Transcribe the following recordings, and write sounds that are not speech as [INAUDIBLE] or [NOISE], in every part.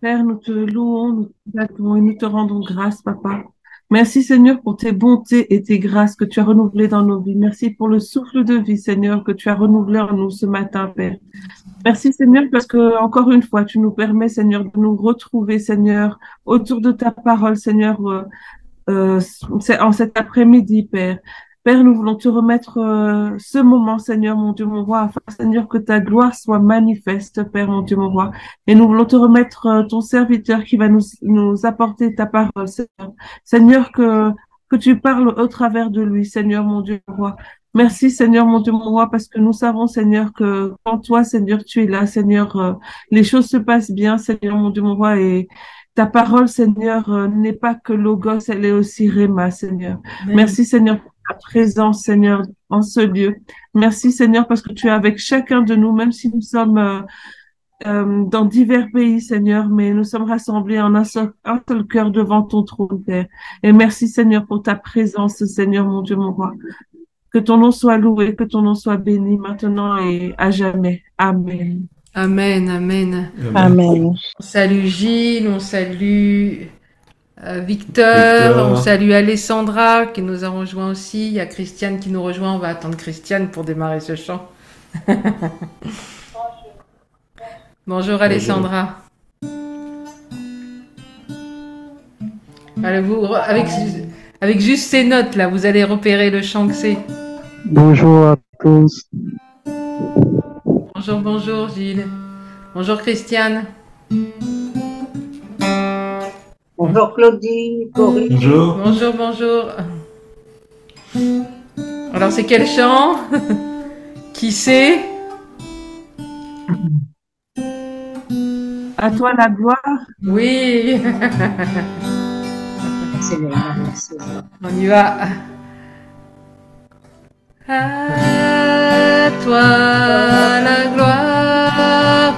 Père, nous te louons, nous te et nous te rendons grâce, Papa. Merci, Seigneur, pour tes bontés et tes grâces que tu as renouvelées dans nos vies. Merci pour le souffle de vie, Seigneur, que tu as renouvelé en nous ce matin, Père. Merci, Seigneur, parce que, encore une fois, tu nous permets, Seigneur, de nous retrouver, Seigneur, autour de ta parole, Seigneur, euh, euh en cet après-midi, Père. Père, nous voulons te remettre euh, ce moment, Seigneur, mon Dieu, mon roi, afin, Seigneur, que ta gloire soit manifeste, Père, mon Dieu, mon roi. Et nous voulons te remettre euh, ton serviteur qui va nous, nous apporter ta parole, Seigneur. Seigneur, que, que tu parles au travers de lui, Seigneur, mon Dieu, mon roi. Merci, Seigneur, mon Dieu, mon roi, parce que nous savons, Seigneur, que quand toi, Seigneur, tu es là, Seigneur, euh, les choses se passent bien, Seigneur, mon Dieu, mon roi, et ta parole, Seigneur, n'est pas que logos, elle est aussi réma, Seigneur. Merci, Seigneur, ta présence, Seigneur, en ce lieu. Merci, Seigneur, parce que tu es avec chacun de nous, même si nous sommes euh, euh, dans divers pays, Seigneur, mais nous sommes rassemblés en un seul, un seul cœur devant ton trône, Père. Et merci, Seigneur, pour ta présence, Seigneur, mon Dieu, mon roi. Que ton nom soit loué, que ton nom soit béni maintenant et à jamais. Amen. Amen, amen. Amen. On salue Gilles, on salue euh, Victor, on salue Alessandra qui nous a rejoint aussi. Il y a Christiane qui nous rejoint. On va attendre Christiane pour démarrer ce chant. [LAUGHS] Bonjour Alessandra. vous, avec, avec juste ces notes là, vous allez repérer le chant que c'est. Bonjour à tous. Bonjour, bonjour Gilles. Bonjour Christiane. Bonjour Claudie, Bonjour. Bonjour, bonjour. Alors c'est quel chant? [LAUGHS] Qui c'est? À toi la gloire. Oui. On y va. À toi la gloire.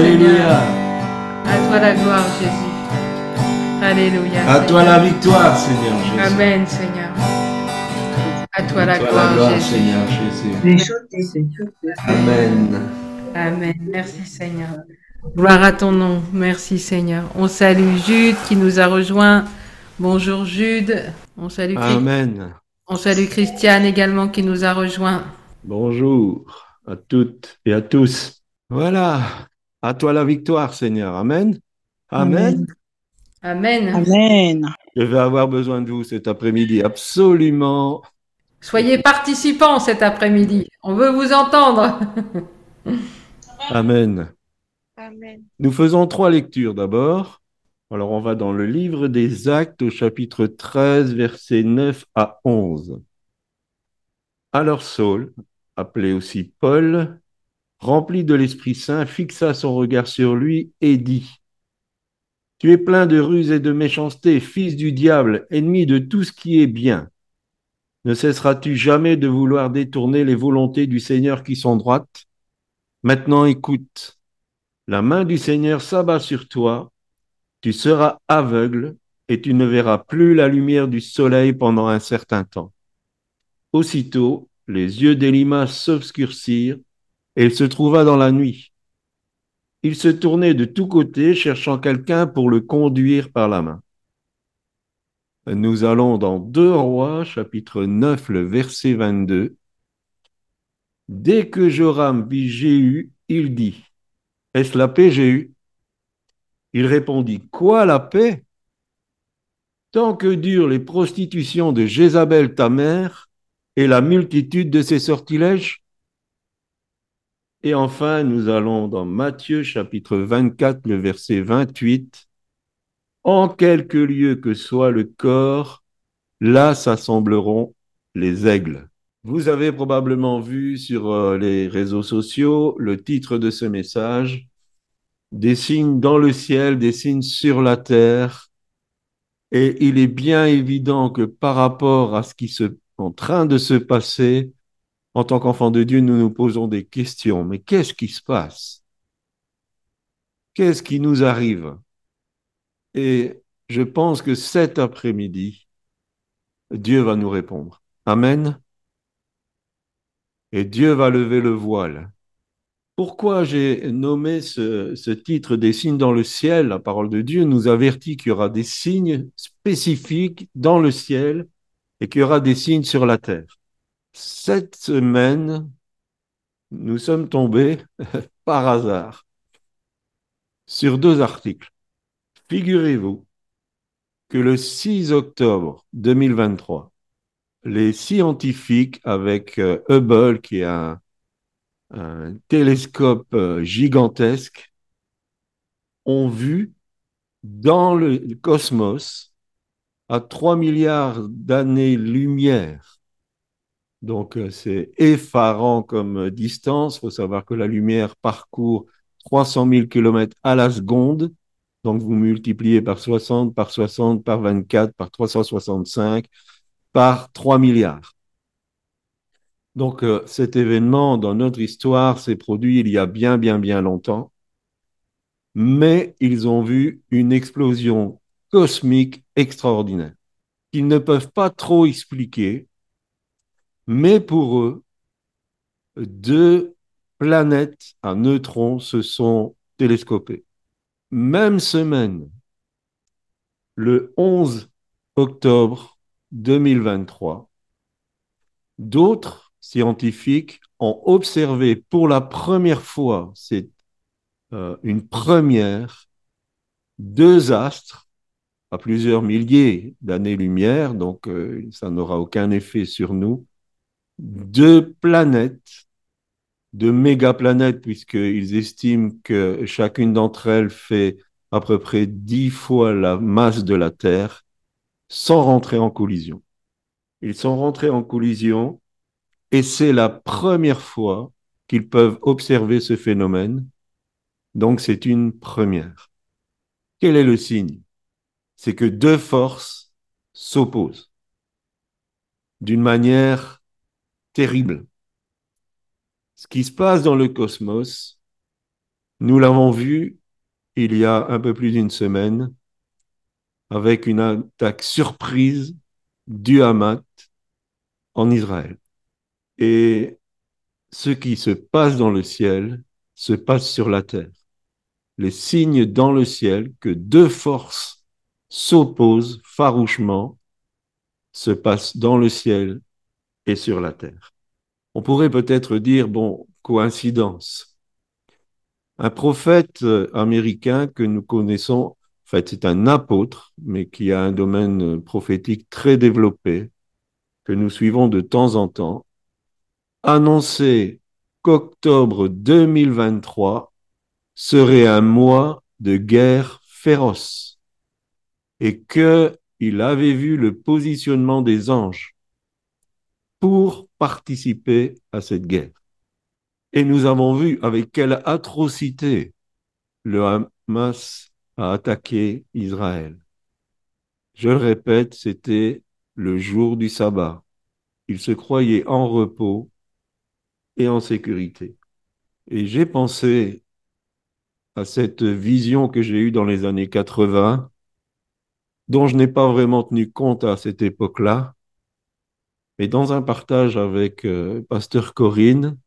Alléluia. À toi la gloire, Jésus. Alléluia. À toi la victoire, Seigneur Jésus. Amen, Seigneur. À toi la toi gloire, Jésus. Seigneur Jésus. Amen. Amen. Merci, Seigneur. Gloire à ton nom. Merci, Seigneur. On salue Jude qui nous a rejoint. Bonjour, Jude. On salue, Amen. On salue Christiane également qui nous a rejoint. Bonjour à toutes et à tous. Voilà. À toi la victoire, Seigneur. Amen. Amen. Amen. Amen. Je vais avoir besoin de vous cet après-midi. Absolument. Soyez participants cet après-midi. On veut vous entendre. [LAUGHS] Amen. Amen. Nous faisons trois lectures d'abord. Alors, on va dans le livre des Actes au chapitre 13, versets 9 à 11. Alors Saul, appelé aussi Paul, rempli de l'Esprit Saint, fixa son regard sur lui et dit, Tu es plein de ruse et de méchanceté, fils du diable, ennemi de tout ce qui est bien. Ne cesseras-tu jamais de vouloir détourner les volontés du Seigneur qui sont droites? Maintenant écoute. La main du Seigneur s'abat sur toi, tu seras aveugle et tu ne verras plus la lumière du soleil pendant un certain temps. Aussitôt, les yeux d'Elimas s'obscurcirent et il se trouva dans la nuit. Il se tournait de tous côtés cherchant quelqu'un pour le conduire par la main. Nous allons dans 2 Rois, chapitre 9, le verset 22. Dès que Joram vit Jéhu, il dit, Est-ce la paix, Jéhu? Il répondit, Quoi la paix? Tant que durent les prostitutions de Jézabel ta mère et la multitude de ses sortilèges Et enfin, nous allons dans Matthieu chapitre 24, le verset 28. En quelque lieu que soit le corps, là s'assembleront les aigles. Vous avez probablement vu sur euh, les réseaux sociaux le titre de ce message, Des signes dans le ciel, des signes sur la terre. Et il est bien évident que par rapport à ce qui est en train de se passer, en tant qu'enfants de Dieu, nous nous posons des questions. Mais qu'est-ce qui se passe? Qu'est-ce qui nous arrive? Et je pense que cet après-midi, Dieu va nous répondre. Amen. Et Dieu va lever le voile. Pourquoi j'ai nommé ce, ce, titre des signes dans le ciel La parole de Dieu nous avertit qu'il y aura des signes spécifiques dans le ciel et qu'il y aura des signes sur la terre. Cette semaine, nous sommes tombés [LAUGHS] par hasard sur deux articles. Figurez-vous que le 6 octobre 2023, les scientifiques avec euh, Hubble, qui est un, télescope euh, gigantesque, ont vu dans le cosmos, à 3 milliards d'années-lumière, donc euh, c'est effarant comme distance, il faut savoir que la lumière parcourt 300 000 km à la seconde, donc vous multipliez par 60, par 60, par 24, par 365, par 3 milliards. Donc euh, cet événement dans notre histoire s'est produit il y a bien, bien, bien longtemps, mais ils ont vu une explosion cosmique extraordinaire qu'ils ne peuvent pas trop expliquer, mais pour eux, deux planètes à neutrons se sont télescopées. Même semaine, le 11 octobre 2023, d'autres scientifiques ont observé pour la première fois, c'est euh, une première, deux astres à plusieurs milliers d'années-lumière, donc euh, ça n'aura aucun effet sur nous, deux planètes, deux mégaplanètes, puisqu'ils estiment que chacune d'entre elles fait à peu près dix fois la masse de la Terre, sans rentrer en collision. Ils sont rentrés en collision et c'est la première fois qu'ils peuvent observer ce phénomène. Donc c'est une première. Quel est le signe? C'est que deux forces s'opposent d'une manière terrible. Ce qui se passe dans le cosmos, nous l'avons vu il y a un peu plus d'une semaine avec une attaque surprise du Hamas en Israël. Et ce qui se passe dans le ciel se passe sur la terre. Les signes dans le ciel que deux forces s'opposent farouchement se passent dans le ciel et sur la terre. On pourrait peut-être dire, bon, coïncidence. Un prophète américain que nous connaissons, en fait, c'est un apôtre, mais qui a un domaine prophétique très développé, que nous suivons de temps en temps, annonçait qu'octobre 2023 serait un mois de guerre féroce et qu'il avait vu le positionnement des anges pour participer à cette guerre. Et nous avons vu avec quelle atrocité le Hamas a attaqué Israël. Je le répète, c'était le jour du sabbat. Il se croyait en repos et en sécurité. Et j'ai pensé à cette vision que j'ai eue dans les années 80, dont je n'ai pas vraiment tenu compte à cette époque-là. Mais dans un partage avec euh, Pasteur Corinne,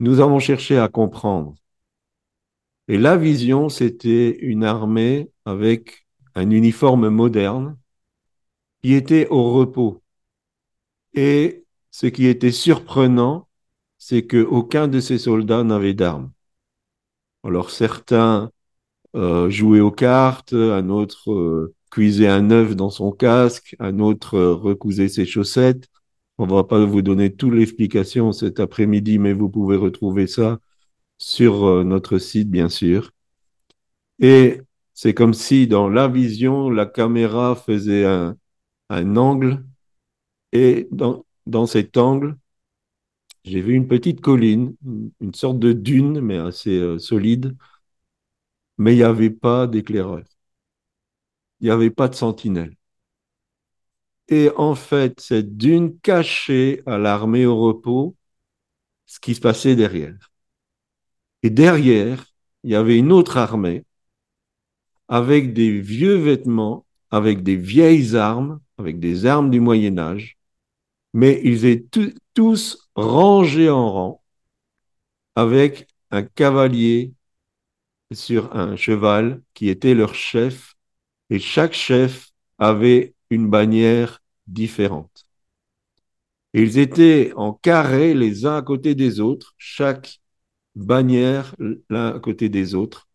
nous avons cherché à comprendre. Et la vision, c'était une armée avec un uniforme moderne qui était au repos. Et ce qui était surprenant, c'est qu'aucun de ces soldats n'avait d'armes. Alors certains euh, jouaient aux cartes, un autre euh, cuisait un œuf dans son casque, un autre euh, recousait ses chaussettes. On ne va pas vous donner toute l'explication cet après-midi, mais vous pouvez retrouver ça sur euh, notre site, bien sûr. Et c'est comme si dans la vision, la caméra faisait un, angle et dans, dans cet angle, j'ai vu une petite colline, une sorte de dune, mais assez euh, solide, mais il n'y avait pas d'éclaireur. Il n'y avait pas de sentinelle. Et en fait, cette dune cachait à l'armée au repos ce qui se passait derrière. Et derrière, il y avait une autre armée avec des vieux vêtements, avec des vieilles armes, avec des armes du Moyen Âge, mais ils étaient tous rangés en rang avec un cavalier sur un cheval qui était leur chef, et chaque chef avait une bannière différente. ils étaient en carré les uns à côté des autres, chaque bannière l'un à côté des autres,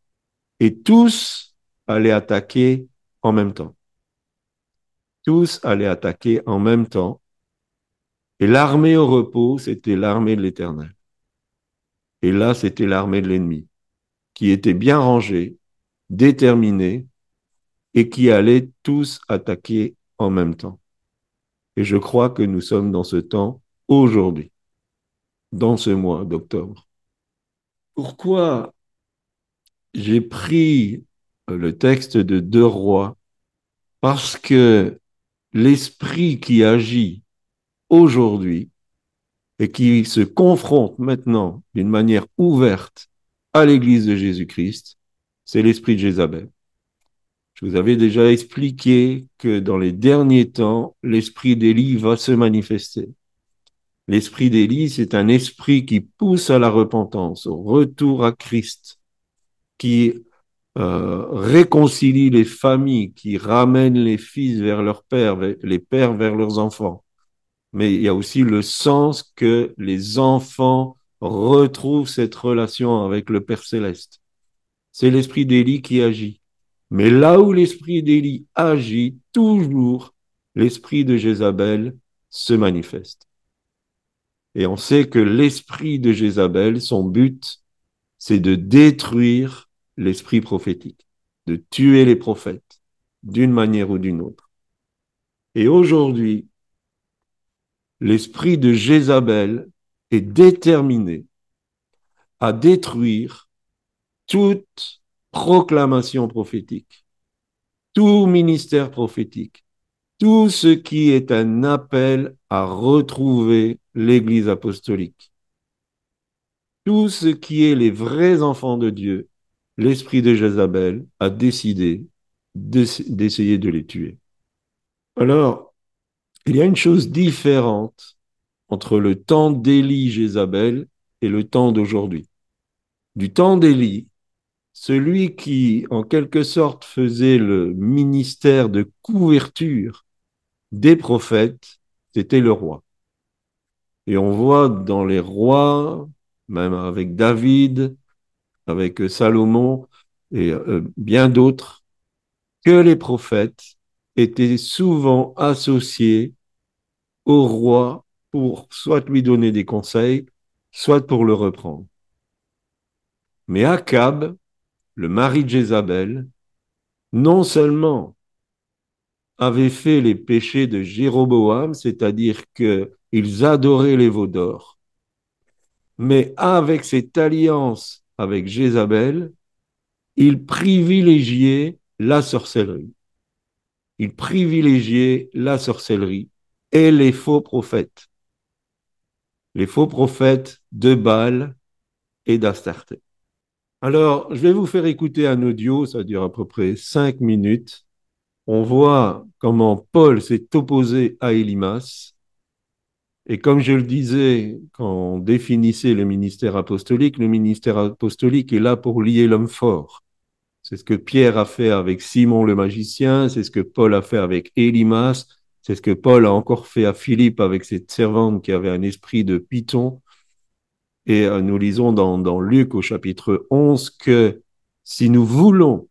et tous allaient attaquer en même temps. Tous allaient attaquer en même temps. Et l'armée au repos, c'était l'armée de l'Éternel. Et là, c'était l'armée de l'ennemi, qui était bien rangée, déterminée, et qui allait tous attaquer en même temps. Et je crois que nous sommes dans ce temps aujourd'hui, dans ce mois d'octobre. Pourquoi j'ai pris le texte de Deux Rois? Parce que l'esprit qui agit aujourd'hui et qui se confronte maintenant d'une manière ouverte à l'Église de Jésus-Christ, c'est l'esprit de Jézabel. Je vous avais déjà expliqué que dans les derniers temps, l'esprit d'Élie va se manifester. L'esprit d'Élie, c'est un esprit qui pousse à la repentance, au retour à Christ, qui euh, réconcilie les familles, qui ramène les fils vers leur père, les pères vers leurs enfants. Mais il y a aussi le sens que les enfants retrouvent cette relation avec le Père céleste. C'est l'esprit d'Élie qui agit. Mais là où l'esprit d'Élie agit, toujours l'esprit de Jézabel se manifeste. Et on sait que l'esprit de Jézabel, son but, c'est de détruire l'esprit prophétique, de tuer les prophètes d'une manière ou d'une autre. Et aujourd'hui, l'esprit de Jézabel est déterminé à détruire toute proclamation prophétique, tout ministère prophétique, tout ce qui est un appel à retrouver l'Église apostolique. Tout ce qui est les vrais enfants de Dieu, l'esprit de Jézabel a décidé d'essayer de les tuer. Alors, il y a une chose différente entre le temps d'Élie Jézabel et le temps d'aujourd'hui. Du temps d'Élie, celui qui, en quelque sorte, faisait le ministère de couverture des prophètes, c'était le roi. Et on voit dans les rois, même avec David, avec Salomon et euh, bien d'autres, que les prophètes étaient souvent associés au roi pour soit lui donner des conseils, soit pour le reprendre. Mais Akab, le mari de Jézabel, non seulement avait fait les péchés de Jéroboam, c'est-à-dire qu'ils adoraient les veaux d'or, mais avec cette alliance avec Jézabel, il privilégiait la sorcellerie. Il privilégiait la sorcellerie et les faux prophètes. Les faux prophètes de Baal et d'Astarté. Alors, je vais vous faire écouter un audio, ça dure à peu près cinq minutes. On voit comment Paul s'est opposé à Élimas. Et comme je le disais quand on définissait le ministère apostolique, le ministère apostolique est là pour lier l'homme fort. C'est ce que Pierre a fait avec Simon le magicien, c'est ce que Paul a fait avec Élimas, c'est ce que Paul a encore fait à Philippe avec cette servante qui avait un esprit de python. Et euh, nous lisons dans, Luc au chapitre 11 que si nous voulons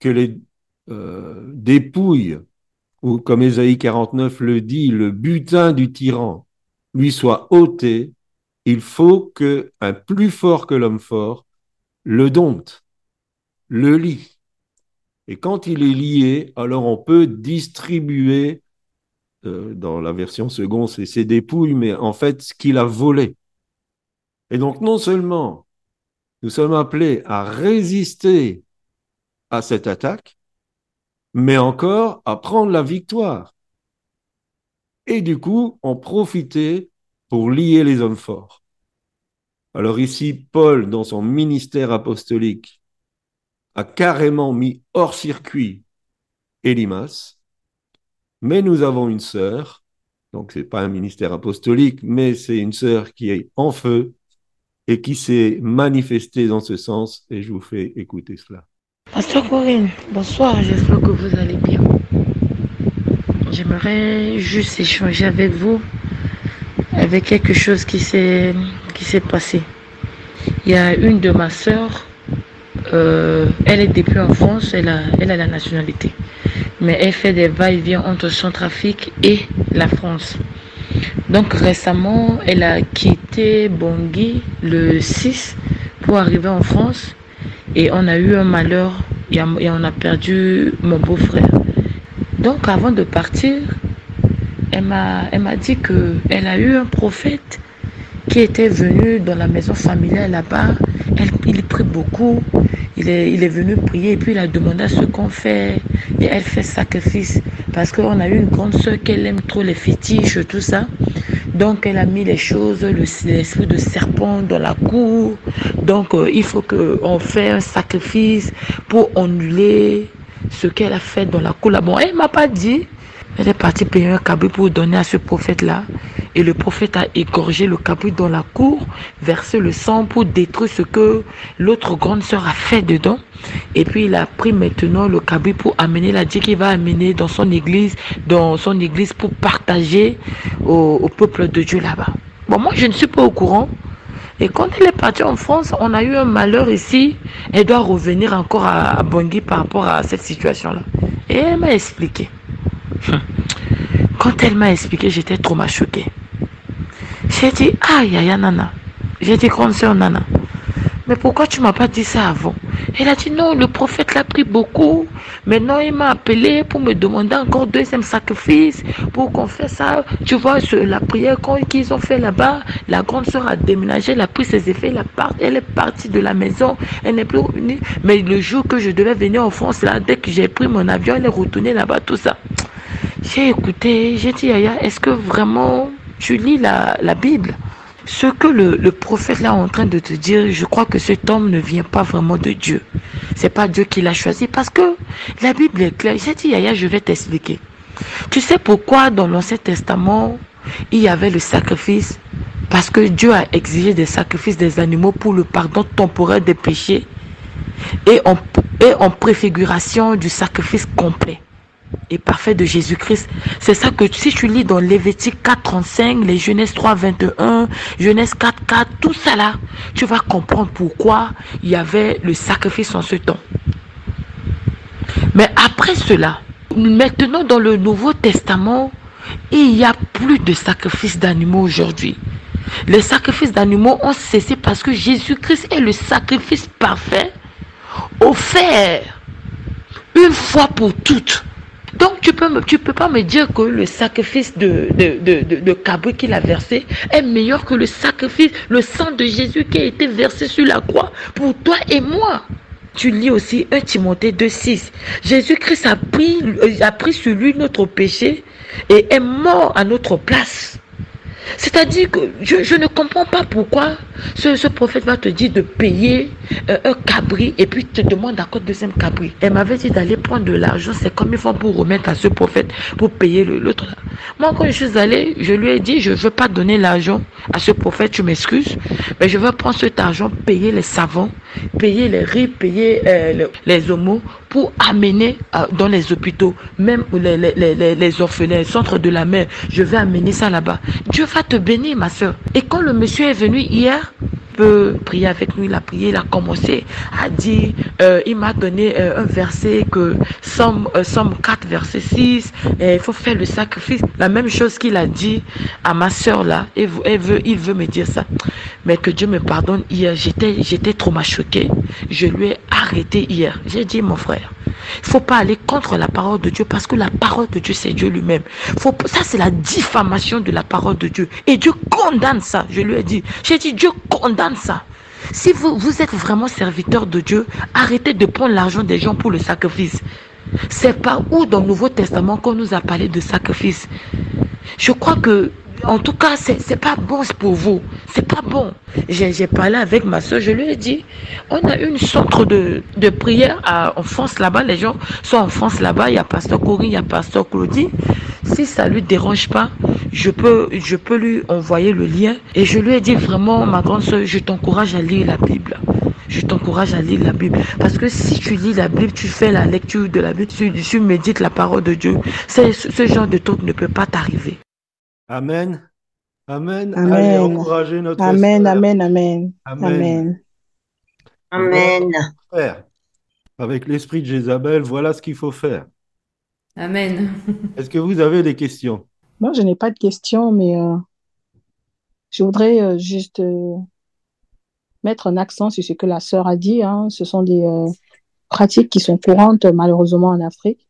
que les euh, dépouilles, ou comme Ésaïe 49 le dit, le butin du tyran lui soit ôté, il faut que un plus fort que l'homme fort le dompte, le lie. Et quand il est lié, alors on peut distribuer, euh, dans la version seconde, c'est ses dépouilles, mais en fait ce qu'il a volé. Et donc, non seulement nous sommes appelés à résister à cette attaque, mais encore à prendre la victoire. Et du coup, en profiter pour lier les hommes forts. Alors ici, Paul, dans son ministère apostolique, a carrément mis hors circuit Elimas, mais nous avons une sœur, donc c'est pas un ministère apostolique, mais c'est une sœur qui est en feu, et qui s'est manifesté dans ce sens et je vous fais écouter cela. Pasteur Corinne, bonsoir, j'espère que vous allez bien. J'aimerais juste échanger avec vous avec quelque chose qui s'est passé. Il y a une de ma soeur, euh, elle est depuis en France, elle a, elle a la nationalité, mais elle fait des va-et-vient entre son trafic et la France. Donc récemment, elle a quitté Bangui le 6 pour arriver en France et on a eu un malheur et on a perdu mon beau-frère. Donc avant de partir, elle m'a dit qu'elle a eu un prophète qui était venu dans la maison familiale là-bas. Il prie beaucoup. Il est, venu prier et puis il a demandé ce qu'on fait. Et elle fait sacrifice parce qu'on a eu une grande soeur qui aime trop les fétiches, tout ça. Donc elle a mis les choses, l'esprit de serpent dans la cour. Donc euh, il faut qu'on fasse un sacrifice pour annuler ce qu'elle a fait dans la cour. Là. Bon, elle m'a pas dit. Elle est partie payer un cabri pour donner à ce prophète-là. Et le prophète a égorgé le cabri dans la cour, versé le sang pour détruire ce que l'autre grande sœur a fait dedans. Et puis il a pris maintenant le cabri pour amener, la dit qu'il va amener dans son église, dans son église pour partager au, au peuple de Dieu là-bas. Bon, moi je ne suis pas au courant. Et quand elle est partie en France, on a eu un malheur ici. Elle doit revenir encore à, à Bangui par rapport à cette situation-là. Et elle m'a expliqué. Quand elle m'a expliqué, j'étais trop choquée. J'ai dit, aïe, aïe, nana. J'ai dit, grande soeur nana. Mais pourquoi tu m'as pas dit ça avant? Elle a dit, non, le prophète l'a pris beaucoup. Maintenant, il m'a appelé pour me demander encore deuxième sacrifice, pour qu'on fasse ça. Tu vois, la prière qu'ils ont fait là-bas, la grande soeur a déménagé, elle a pris ses effets, elle est partie de la maison, elle n'est plus revenue. Mais le jour que je devais venir en France, là, dès que j'ai pris mon avion, elle est retournée là-bas, tout ça. J'ai écouté, j'ai dit, Yaya, est-ce que vraiment tu lis la, Bible ce que le, prophète là est en train de te dire, je crois que cet homme ne vient pas vraiment de Dieu. C'est pas Dieu qui l'a choisi parce que la Bible est claire. J'ai dit, Yaya, je vais t'expliquer. Tu sais pourquoi dans l'Ancien Testament, il y avait le sacrifice? Parce que Dieu a exigé des sacrifices des animaux pour le pardon temporaire des péchés et en préfiguration du sacrifice complet et parfait de Jésus-Christ. C'est ça que si tu lis dans Lévitique 4, 35, les Genèse 3, 21, Genèse 4, 4, tout ça là, tu vas comprendre pourquoi il y avait le sacrifice en ce temps. Mais après cela, maintenant dans le Nouveau Testament, il n'y a plus de sacrifice d'animaux aujourd'hui. Les sacrifices d'animaux ont cessé parce que Jésus-Christ est le sacrifice parfait offert une fois pour toutes donc tu peux peux pas me dire que le sacrifice de de cabri qu'il a versé est meilleur que le sacrifice le sang de Jésus qui a été versé sur la croix pour toi et moi? Tu lis aussi 1 Timothée 2,6. Jésus-Christ pris, a pris sur lui notre péché et est mort à notre place. C'est-à-dire que je, ne comprends pas pourquoi ce, ce, prophète va te dire de payer euh, un cabri et puis te demande encore deuxième cabri. Elle m'avait dit d'aller prendre de l'argent, c'est comme ils font pour remettre à ce prophète pour payer l'autre. Moi, quand je suis allée, je lui ai dit, je ne veux pas donner l'argent à ce prophète, tu m'excuses, mais je veux prendre cet argent, payer les savants, payer les riz, payer euh, les, homos pour amener euh, dans les hôpitaux, même les orphelins, les centres de la mer. Je vais amener ça là-bas. Dieu va te bénir, ma soeur. Et quand le monsieur est venu hier, peut prier avec nous, il a prié, il a commencé à dire, euh, il m'a donné euh, un verset que Somme, euh, Somme 4, verset 6, il faut faire le sacrifice. La même chose qu'il a dit à ma soeur là, et il veut me dire ça. Mais que Dieu me pardonne, hier, j'étais, j'étais trop choquée. Je lui ai arrêté hier. J'ai dit, mon frère, il faut pas aller contre la parole de Dieu parce que la parole de Dieu, c'est Dieu lui-même. Faut, ça, c'est la diffamation de la parole de Dieu. Et Dieu condamne ça. Je lui ai dit, j'ai dit, Dieu condamne ça. Si vous, êtes vraiment serviteur de Dieu, arrêtez de prendre l'argent des gens pour le sacrifice. C'est pas où dans le Nouveau Testament qu'on nous a parlé de sacrifice. Je crois que en tout cas, c'est pas bon pour vous. C'est pas bon. J'ai parlé avec ma soeur, je lui ai dit, on a une centre de, de prière à, en France là-bas. Les gens sont en France là-bas. Il y a Pasteur Corinne, il y a Pasteur Claudie. Si ça lui dérange pas, je peux, je peux lui envoyer le lien. Et je lui ai dit vraiment, ma grande soeur, je t'encourage à lire la Bible je t'encourage à lire la Bible. Parce que si tu lis la Bible, tu fais la lecture de la Bible, tu, tu médites la parole de Dieu, ce, ce genre de truc ne peut pas t'arriver. Amen. Amen. Amen. Allez encourager notre Amen, frère. amen, amen. Amen. Amen. Amen. Frère, avec l'esprit de Jézabel, voilà ce qu'il faut faire. Amen. [LAUGHS] Est-ce que vous avez des questions? Moi, je n'ai pas de questions, mais euh, je voudrais euh, juste euh, mettre un accent sur ce que la sœur a dit. Hein. Ce sont des euh, pratiques qui sont courantes malheureusement en Afrique.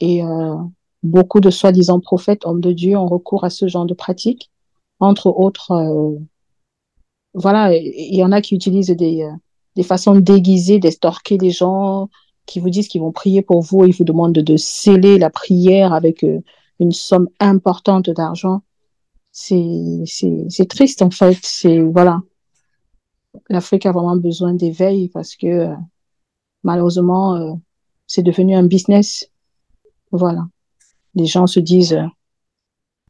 Et euh, beaucoup de soi-disant prophètes, hommes de Dieu, ont recours à ce genre de pratiques. Entre autres, euh, voilà, il y en a qui utilisent des, des façons déguisées d'estorquer les gens, qui vous disent qu'ils vont prier pour vous, ils vous demandent de, sceller la prière avec une somme importante d'argent. C'est, triste en fait. C'est voilà, l'Afrique a vraiment besoin d'éveil parce que euh, malheureusement, euh, c'est devenu un business. Voilà. Les gens se disent, euh,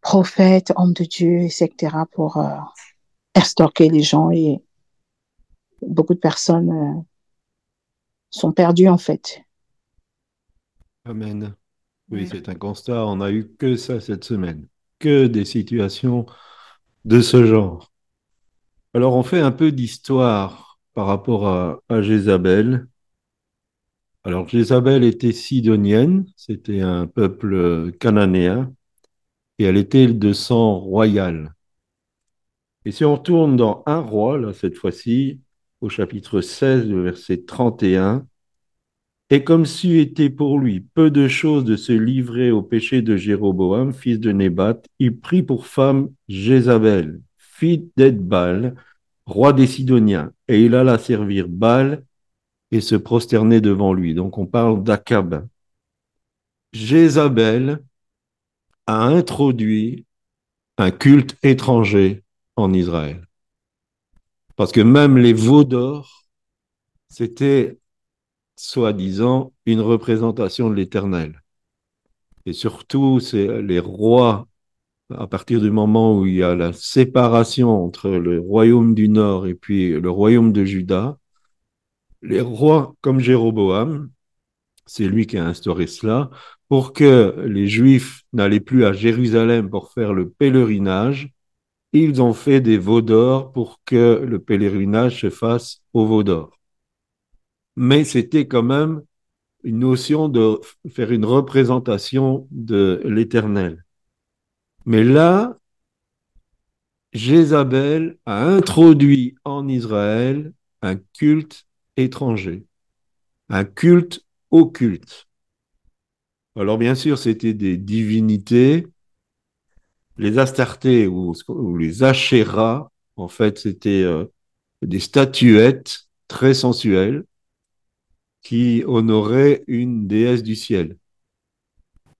prophètes, hommes de Dieu, etc., pour euh, extorquer les gens et beaucoup de personnes euh, sont perdues en fait. Amen. Oui, c'est un constat. On n'a eu que ça cette semaine, que des situations de ce genre. Alors, on fait un peu d'histoire par rapport à, à Jézabel. Alors, Jézabel était sidonienne, c'était un peuple cananéen, et elle était de sang royal. Et si on retourne dans un roi, là, cette fois-ci, au chapitre 16, le verset 31, et comme s'il était pour lui peu de choses de se livrer au péché de Jéroboam, fils de Nébat, il prit pour femme Jézabel, fille d'Edbal, roi des Sidoniens, et il alla servir Baal et se prosterner devant lui. Donc on parle d'Akab. Jézabel a introduit un culte étranger en Israël. Parce que même les veaux d'or, c'était soi-disant une représentation de l'éternel. Et surtout, c'est les rois, à partir du moment où il y a la séparation entre le royaume du nord et puis le royaume de Juda, les rois comme Jéroboam, c'est lui qui a instauré cela, pour que les Juifs n'allaient plus à Jérusalem pour faire le pèlerinage, ils ont fait des veaux d'or pour que le pèlerinage se fasse au veau d'or. Mais c'était quand même une notion de faire une représentation de l'éternel. Mais là, Jézabel a introduit en Israël un culte étranger, un culte occulte. Alors bien sûr, c'était des divinités. Les Astartés ou, les Achéras, en fait, c'était euh, des statuettes très sensuelles qui honoraient une déesse du ciel.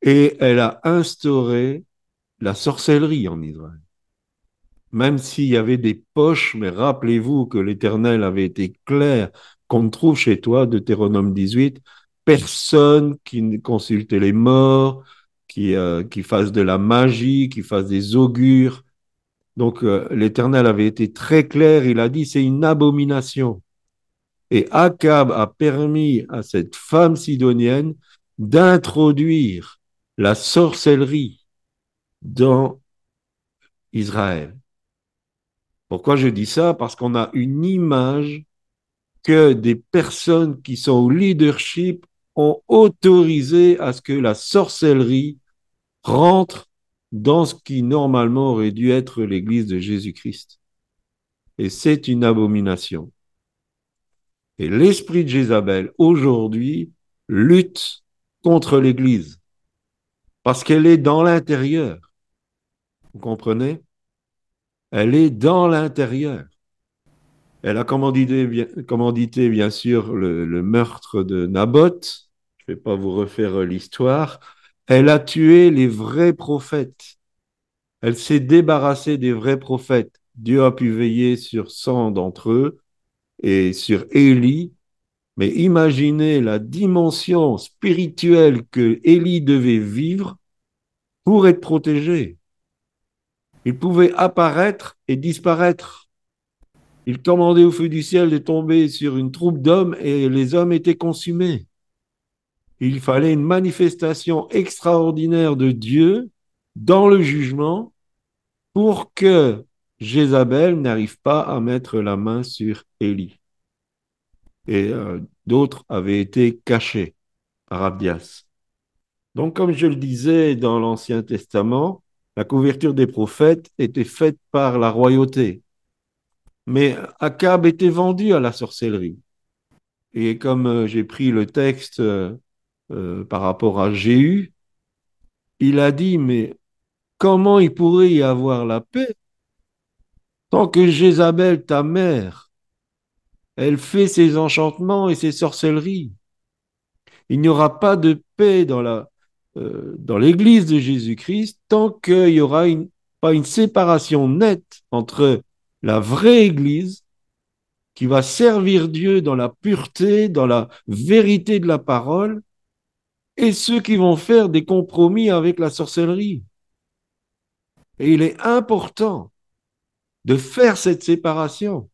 Et elle a instauré la sorcellerie en Israël. Même s'il y avait des poches, mais rappelez-vous que l'Éternel avait été clair qu'on trouve chez toi, Deutéronome 18, personne qui consultait les morts, qui, euh, qui fasse de la magie, qui fasse des augures. Donc euh, l'Éternel avait été très clair, il a dit c'est une abomination. Et Akab a permis à cette femme sidonienne d'introduire la sorcellerie dans Israël. Pourquoi je dis ça? Parce qu'on a une image que des personnes qui sont au leadership ont autorisé à ce que la sorcellerie rentre dans ce qui normalement aurait dû être l'Église de Jésus-Christ. Et c'est une abomination. Et l'esprit de Jézabel, aujourd'hui, lutte contre l'Église. Parce qu'elle est dans l'intérieur. Vous comprenez? Elle est dans l'intérieur. Elle a commandité, bien, sûr, le, le meurtre de Naboth, je ne vais pas vous refaire euh, l'histoire, elle a tué les vrais prophètes. Elle s'est débarrassée des vrais prophètes. Dieu a pu veiller sur 100 d'entre eux et sur Élie. Mais imaginez la dimension spirituelle que Élie devait vivre pour être protégé. Il pouvait apparaître et disparaître. Il commandait au feu du ciel de tomber sur une troupe d'hommes et les hommes étaient consumés. Il fallait une manifestation extraordinaire de Dieu dans le jugement pour que Jézabel n'arrive pas à mettre la main sur Élie. Et euh, d'autres avaient été cachés par Abdias. Donc, comme je le disais dans l'Ancien Testament, la couverture des prophètes était faite par la royauté. Mais Akab était vendu à la sorcellerie. Et comme euh, j'ai pris le texte euh, euh, par rapport à Jéhu, il a dit, mais comment il pourrait y avoir la paix tant que Jézabel, ta mère, elle fait ses enchantements et ses sorcelleries? Il n'y aura pas de paix dans la l'Église de Jésus-Christ tant qu'il y aura pas une séparation nette entre la vraie Église qui va servir Dieu dans la pureté, dans la vérité de la parole, et ceux qui vont faire des compromis avec la sorcellerie. Et il est important de faire cette séparation.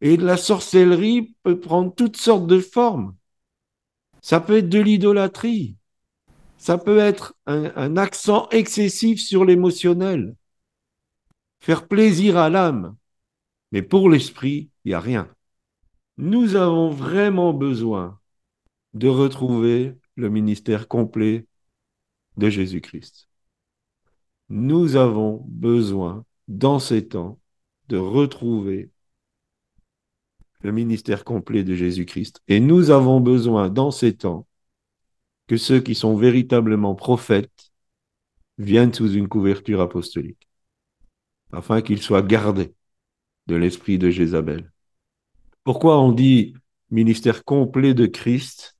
Et la sorcellerie peut prendre toutes sortes de formes. Ça peut être de l'idolâtrie. Ça peut être un, accent excessif sur l'émotionnel. Faire plaisir à l'âme. Mais pour l'esprit, il n'y a rien. Nous avons vraiment besoin de retrouver le ministère complet de Jésus-Christ. Nous avons besoin, dans ces temps, de retrouver le ministère complet de Jésus-Christ. Et nous avons besoin, dans ces temps, que ceux qui sont véritablement prophètes viennent sous une couverture apostolique, afin qu'ils soient gardés de l'esprit de Jézabel. Pourquoi on dit ministère complet de Christ?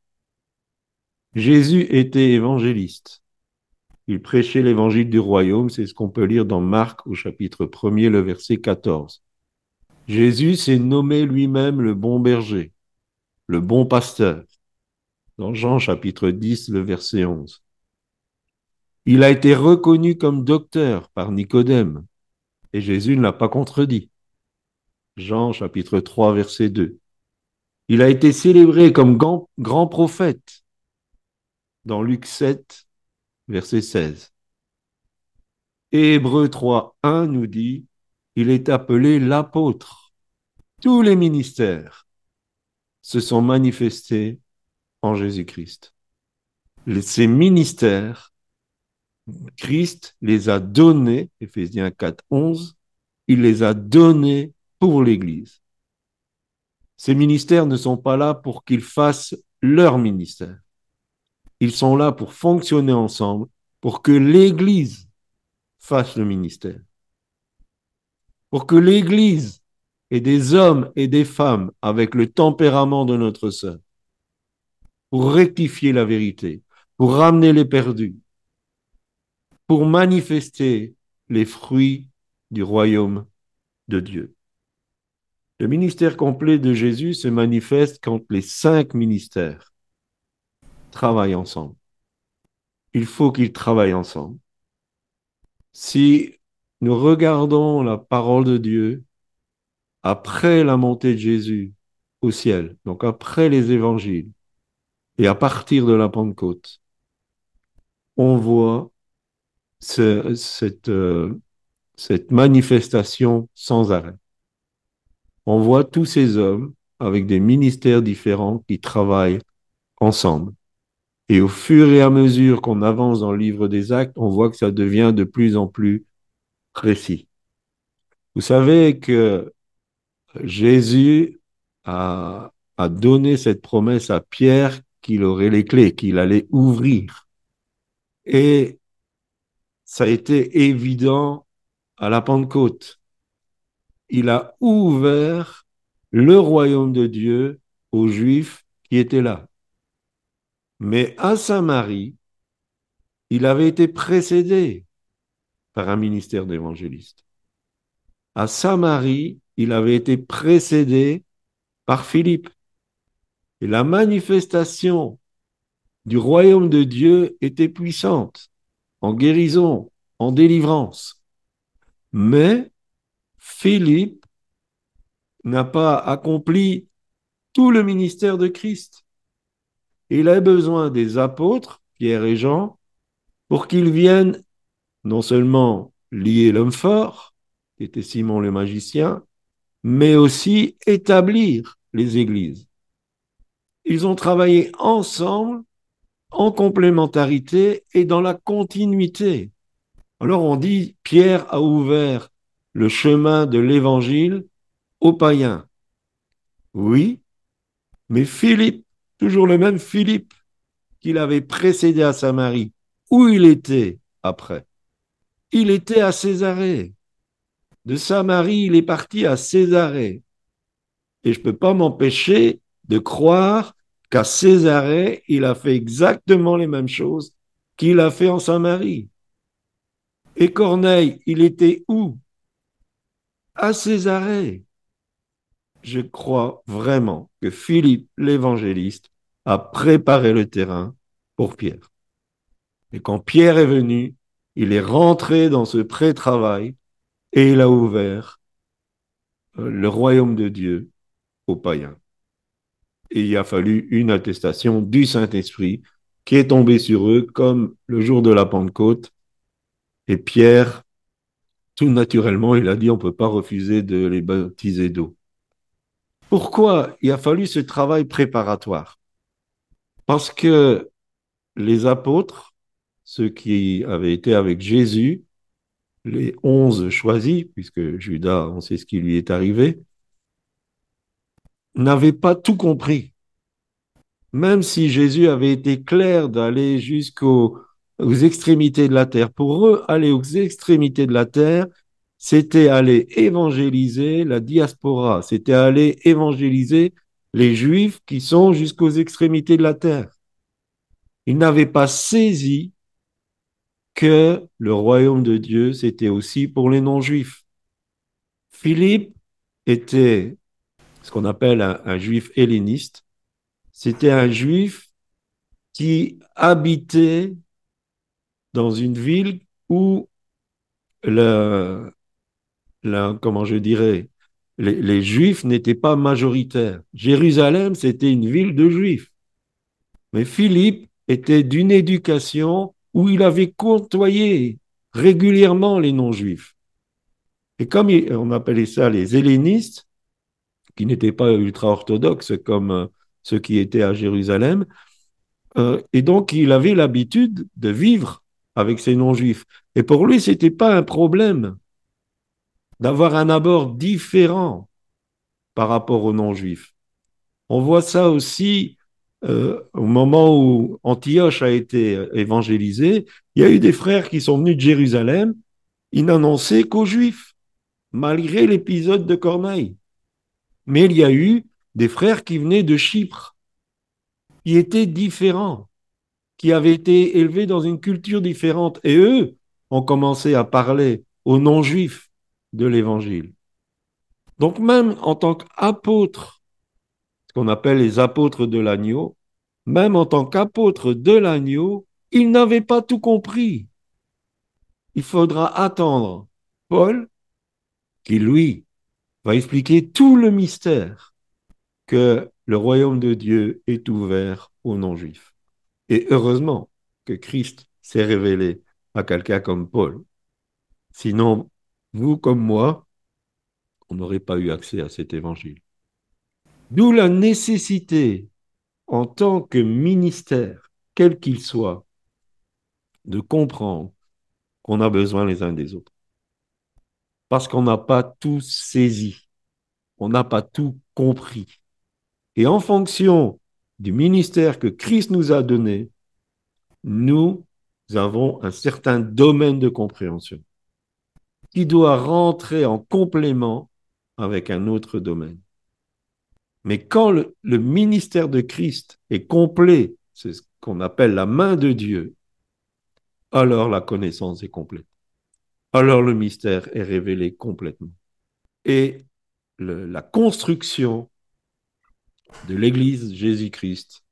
Jésus était évangéliste. Il prêchait l'évangile du royaume, c'est ce qu'on peut lire dans Marc au chapitre 1er, le verset 14. Jésus s'est nommé lui-même le bon berger, le bon pasteur, dans Jean chapitre 10, le verset 11. Il a été reconnu comme docteur par Nicodème, et Jésus ne l'a pas contredit. Jean chapitre 3, verset 2. Il a été célébré comme grand, prophète dans Luc 7, verset 16. Et Hébreu 3, 1 nous dit, il est appelé l'apôtre. Tous les ministères se sont manifestés en Jésus-Christ. Ces ministères, Christ les a donnés, Ephésiens 4, 11, il les a donnés pour l'Église. Ces ministères ne sont pas là pour qu'ils fassent leur ministère. Ils sont là pour fonctionner ensemble, pour que l'Église fasse le ministère. Pour que l'Église ait des hommes et des femmes avec le tempérament de notre sœur, pour rectifier la vérité, pour ramener les perdus, pour manifester les fruits du royaume de Dieu. Le ministère complet de Jésus se manifeste quand les cinq ministères travaillent ensemble. Il faut qu'ils travaillent ensemble. Si nous regardons la parole de Dieu après la montée de Jésus au ciel, donc après les évangiles, et à partir de la Pentecôte, on voit ce, cette, euh, cette manifestation sans arrêt on voit tous ces hommes avec des ministères différents qui travaillent ensemble. Et au fur et à mesure qu'on avance dans le livre des actes, on voit que ça devient de plus en plus précis. Vous savez que Jésus a, a donné cette promesse à Pierre qu'il aurait les clés, qu'il allait ouvrir. Et ça a été évident à la Pentecôte il a ouvert le royaume de Dieu aux Juifs qui étaient là. Mais à Saint-Marie, il avait été précédé par un ministère d'évangéliste. À Saint-Marie, il avait été précédé par Philippe. Et la manifestation du royaume de Dieu était puissante, en guérison, en délivrance. Mais Philippe n'a pas accompli tout le ministère de Christ. Il a besoin des apôtres, Pierre et Jean, pour qu'ils viennent non seulement lier l'homme fort, qui était Simon le magicien, mais aussi établir les églises. Ils ont travaillé ensemble, en complémentarité et dans la continuité. Alors on dit, Pierre a ouvert le chemin de l'évangile aux païens. Oui, mais Philippe, toujours le même Philippe qu'il avait précédé à Samarie, où il était après? Il était à Césarée. De Samarie, il est parti à Césarée. Et je ne peux pas m'empêcher de croire qu'à Césarée, il a fait exactement les mêmes choses qu'il a fait en Samarie. Et Corneille, il était où? À Césarée. Je crois vraiment que Philippe l'évangéliste a préparé le terrain pour Pierre. Et quand Pierre est venu, il est rentré dans ce pré-travail et il a ouvert euh, le royaume de Dieu aux païens. Et il a fallu une attestation du Saint-Esprit qui est tombée sur eux comme le jour de la Pentecôte. Et Pierre, tout naturellement, il a dit on ne peut pas refuser de les baptiser d'eau. Pourquoi il a fallu ce travail préparatoire? Parce que les apôtres, ceux qui avaient été avec Jésus, les onze choisis, puisque Judas, on sait ce qui lui est arrivé, n'avaient pas tout compris. Même si Jésus avait été clair d'aller jusqu'aux extrémités de la terre, pour eux, aller aux extrémités de la terre, c'était aller évangéliser la diaspora, c'était aller évangéliser les Juifs qui sont jusqu'aux extrémités de la terre. Ils n'avaient pas saisi que le royaume de Dieu, c'était aussi pour les non-juifs. Philippe était ce qu'on appelle un, juif helléniste. C'était un juif qui habitait dans une ville où le, comment je dirais, les, les juifs n'étaient pas majoritaires. Jérusalem, c'était une ville de juifs. Mais Philippe était d'une éducation où il avait côtoyé régulièrement les non-juifs. Et comme on appelait ça les hellénistes, qui n'étaient pas ultra-orthodoxes comme euh, ceux qui étaient à Jérusalem, euh, et donc il avait l'habitude de vivre avec ces non-juifs. Et pour lui, ce n'était pas un problème d'avoir un abord différent par rapport aux non-juifs. On voit ça aussi euh, au moment où Antioche a été évangélisé, il y a eu des frères qui sont venus de Jérusalem, ils n'annonçaient qu'aux Juifs, malgré l'épisode de Corneille. Mais il y a eu des frères qui venaient de Chypre, qui étaient différents, qui avaient été élevés dans une culture différente, et eux ont commencé à parler aux non-juifs de l'Évangile. Donc même en tant qu'apôtre qu'on appelle les apôtres de l'agneau, même en tant qu'apôtres de l'agneau, ils n'avaient pas tout compris. Il faudra attendre Paul, qui lui va expliquer tout le mystère que le royaume de Dieu est ouvert aux non-juifs. Et heureusement que Christ s'est révélé à quelqu'un comme Paul. Sinon, vous comme moi, on n'aurait pas eu accès à cet évangile. D'où la nécessité, en tant que ministère, quel qu'il soit, de comprendre qu'on a besoin les uns des autres. Parce qu'on n'a pas tout saisi, on n'a pas tout compris. Et en fonction du ministère que Christ nous a donné, nous avons un certain domaine de compréhension qui doit rentrer en complément avec un autre domaine. Mais quand le, ministère de Christ est complet, c'est ce qu'on appelle la main de Dieu, alors la connaissance est complète. Alors le mystère est révélé complètement. Et la construction de l'Église Jésus-Christ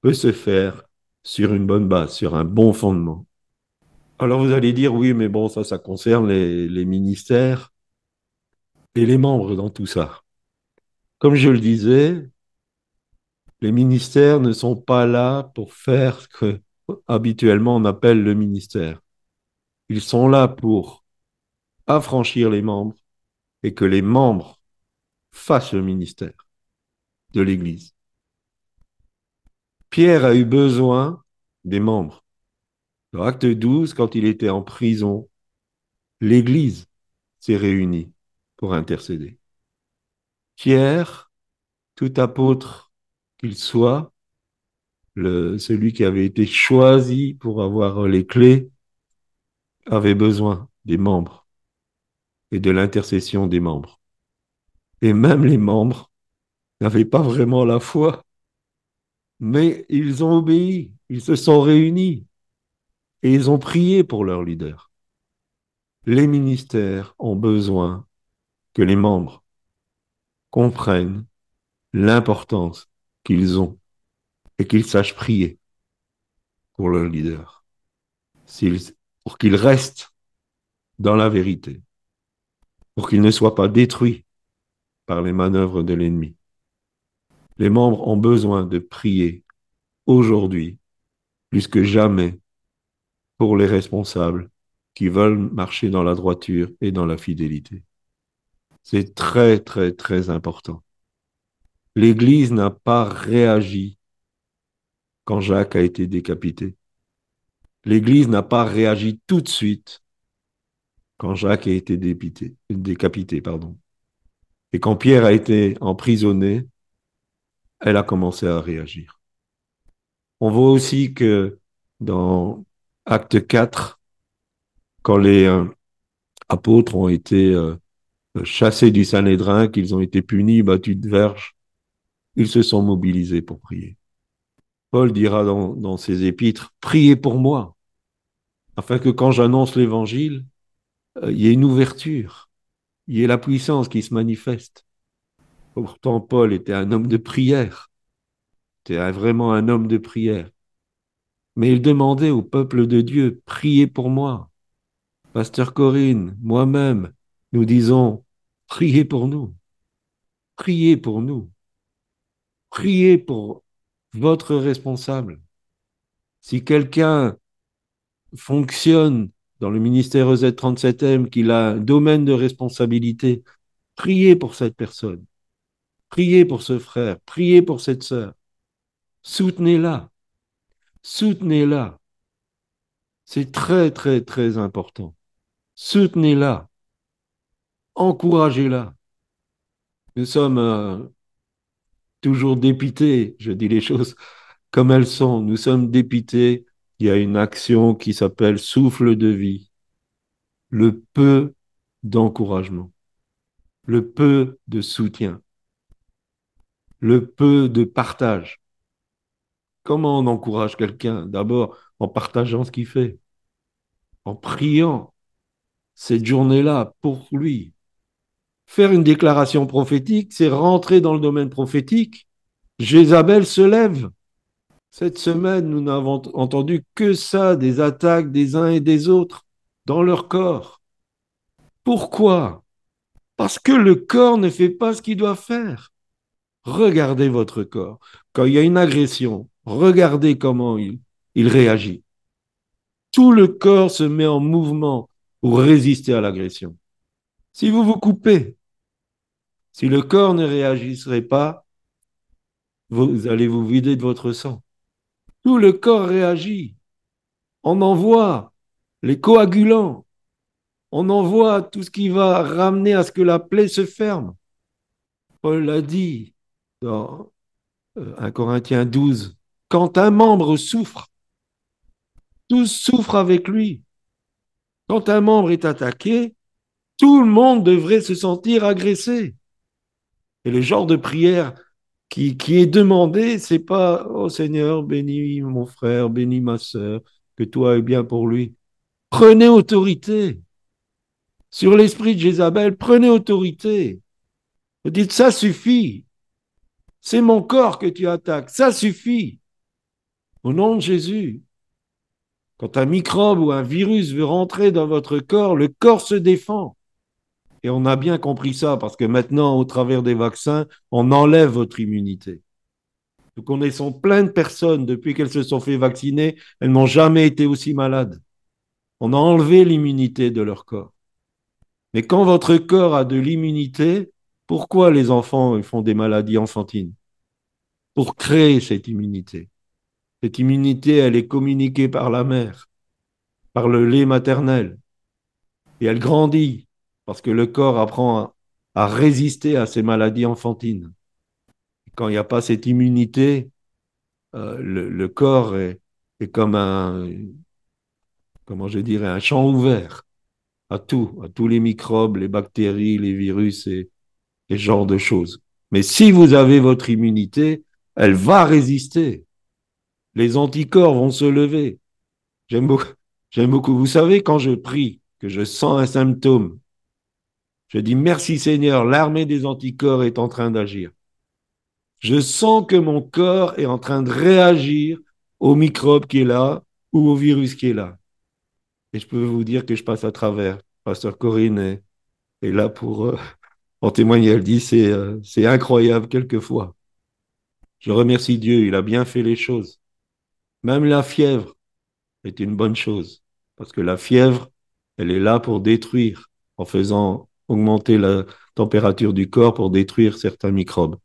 peut se faire sur une bonne base, sur un bon fondement. Alors vous allez dire, oui, mais bon, ça, ça concerne les ministères et les membres dans tout ça. Comme je le disais, les ministères ne sont pas là pour faire ce que habituellement on appelle le ministère. Ils sont là pour affranchir les membres et que les membres fassent le ministère de l'Église. Pierre a eu besoin des membres. Dans Acte 12, quand il était en prison, l'Église s'est réunie pour intercéder. Pierre, tout apôtre qu'il soit, celui qui avait été choisi pour avoir les clés, avait besoin des membres et de l'intercession des membres. Et même les membres n'avaient pas vraiment la foi, mais ils ont obéi, ils se sont réunis et ils ont prié pour leur leader. Les ministères ont besoin que les membres comprennent l'importance qu'ils ont et qu'ils sachent prier pour leur leader. S'ils pour qu'il reste dans la vérité, pour qu'il ne soit pas détruit par les manœuvres de l'ennemi. Les membres ont besoin de prier aujourd'hui, plus que jamais, pour les responsables qui veulent marcher dans la droiture et dans la fidélité. C'est très, très, très important. L'Église n'a pas réagi quand Jacques a été décapité. L'Église n'a pas réagi tout de suite quand Jacques a été décapité. Et quand Pierre a été emprisonné, elle a commencé à réagir. On voit aussi que dans Acte 4, quand les euh, apôtres ont été euh, chassés du Sanhédrin, qu'ils ont été punis, battus de verge, ils se sont mobilisés pour prier. Paul dira dans ses épîtres, priez pour moi, afin que quand j'annonce l'évangile, euh, il y ait une ouverture, il y ait la puissance qui se manifeste. Pourtant, Paul était un homme de prière, était vraiment un homme de prière. Mais il demandait au peuple de Dieu, priez pour moi. Pasteur Corinne, moi-même, nous disons, priez pour nous. Priez pour nous. Priez pour votre responsable. Si quelqu'un fonctionne dans le ministère EZ37M, qu'il a un domaine de responsabilité, priez pour cette personne. Priez pour ce frère. Priez pour cette sœur. Soutenez-la. Soutenez-la. C'est très, très, très important. Soutenez-la. Encouragez-la. Nous sommes euh, toujours dépités, je dis les choses comme elles sont. Nous sommes dépités il y a une action qui s'appelle souffle de vie, le peu d'encouragement, le peu de soutien, le peu de partage. Comment on encourage quelqu'un? D'abord en partageant ce qu'il fait, en priant cette journée-là pour lui. Faire une déclaration prophétique, c'est rentrer dans le domaine prophétique. Jézabel se lève. Cette semaine, nous n'avons entendu que ça, des attaques des uns et des autres dans leur corps. Pourquoi? Parce que le corps ne fait pas ce qu'il doit faire. Regardez votre corps. Quand il y a une agression, regardez comment il, réagit. Tout le corps se met en mouvement pour résister à l'agression. Si vous vous coupez, si le corps ne réagisserait pas, vous allez vous vider de votre sang. Tout le corps réagit. On envoie les coagulants. On envoie tout ce qui va ramener à ce que la plaie se ferme. Paul l'a dit dans 1 euh, Corinthiens 12. Quand un membre souffre, tous souffrent avec lui. Quand un membre est attaqué, tout le monde devrait se sentir agressé. Et le genre de prière qui, est demandé, c'est pas Oh Seigneur, bénis mon frère, bénis ma sœur, que toi est bien pour lui. Prenez autorité. Sur l'esprit de Jézabel, prenez autorité. Vous dites ça suffit. C'est mon corps que tu attaques, ça suffit. Au nom de Jésus. Quand un microbe ou un virus veut rentrer dans votre corps, le corps se défend. Et on a bien compris ça parce que maintenant, au travers des vaccins, on enlève votre immunité. Nous connaissons plein de personnes, depuis qu'elles se sont fait vacciner, elles n'ont jamais été aussi malades. On a enlevé l'immunité de leur corps. Mais quand votre corps a de l'immunité, pourquoi les enfants font des maladies enfantines? Pour créer cette immunité. Cette immunité, elle est communiquée par la mère, par le lait maternel. Et elle grandit parce que le corps apprend à, résister à ces maladies enfantines. Quand il n'y a pas cette immunité, euh, le, corps est, comme un, comment je dirais, un champ ouvert à tout, à tous les microbes, les bactéries, les virus et, ce genre de choses. Mais si vous avez votre immunité, elle va résister. Les anticorps vont se lever. J'aime beaucoup, j'aime beaucoup. Vous savez, quand je prie, que je sens un symptôme, je dis merci Seigneur, l'armée des anticorps est en train d'agir. Je sens que mon corps est en train de réagir au microbe qui est là ou au virus qui est là. Et je peux vous dire que je passe à travers. Pasteur Corinne est, là pour euh, en témoigner. Elle dit euh, c'est incroyable quelquefois. Je remercie Dieu, il a bien fait les choses. Même la fièvre est une bonne chose. Parce que la fièvre, elle est là pour détruire, en faisant augmenter la température du corps pour détruire certains microbes.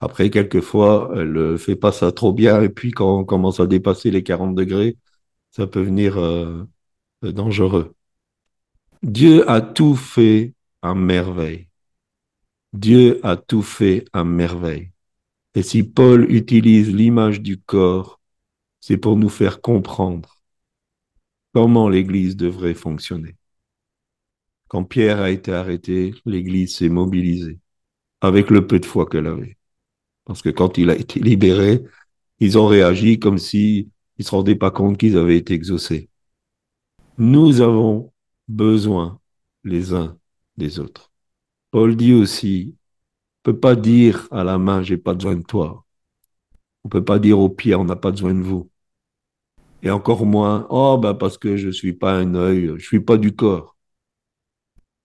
Après, quelquefois, elle ne fait pas ça trop bien. Et puis, quand on commence à dépasser les 40 degrés, ça peut venir euh, dangereux. Dieu a tout fait à merveille. Dieu a tout fait à merveille. Et si Paul utilise l'image du corps, c'est pour nous faire comprendre comment l'Église devrait fonctionner. Quand Pierre a été arrêté, l'Église s'est mobilisée avec le peu de foi qu'elle avait. Parce que quand il a été libéré, ils ont réagi comme s'ils ne se rendaient pas compte qu'ils avaient été exaucés. Nous avons besoin les uns des autres. Paul dit aussi, on peut pas dire à la main, j'ai pas besoin de toi. On peut pas dire au pied, on n'a pas besoin de vous. Et encore moins, oh, ben parce que je suis pas un œil, je suis pas du corps.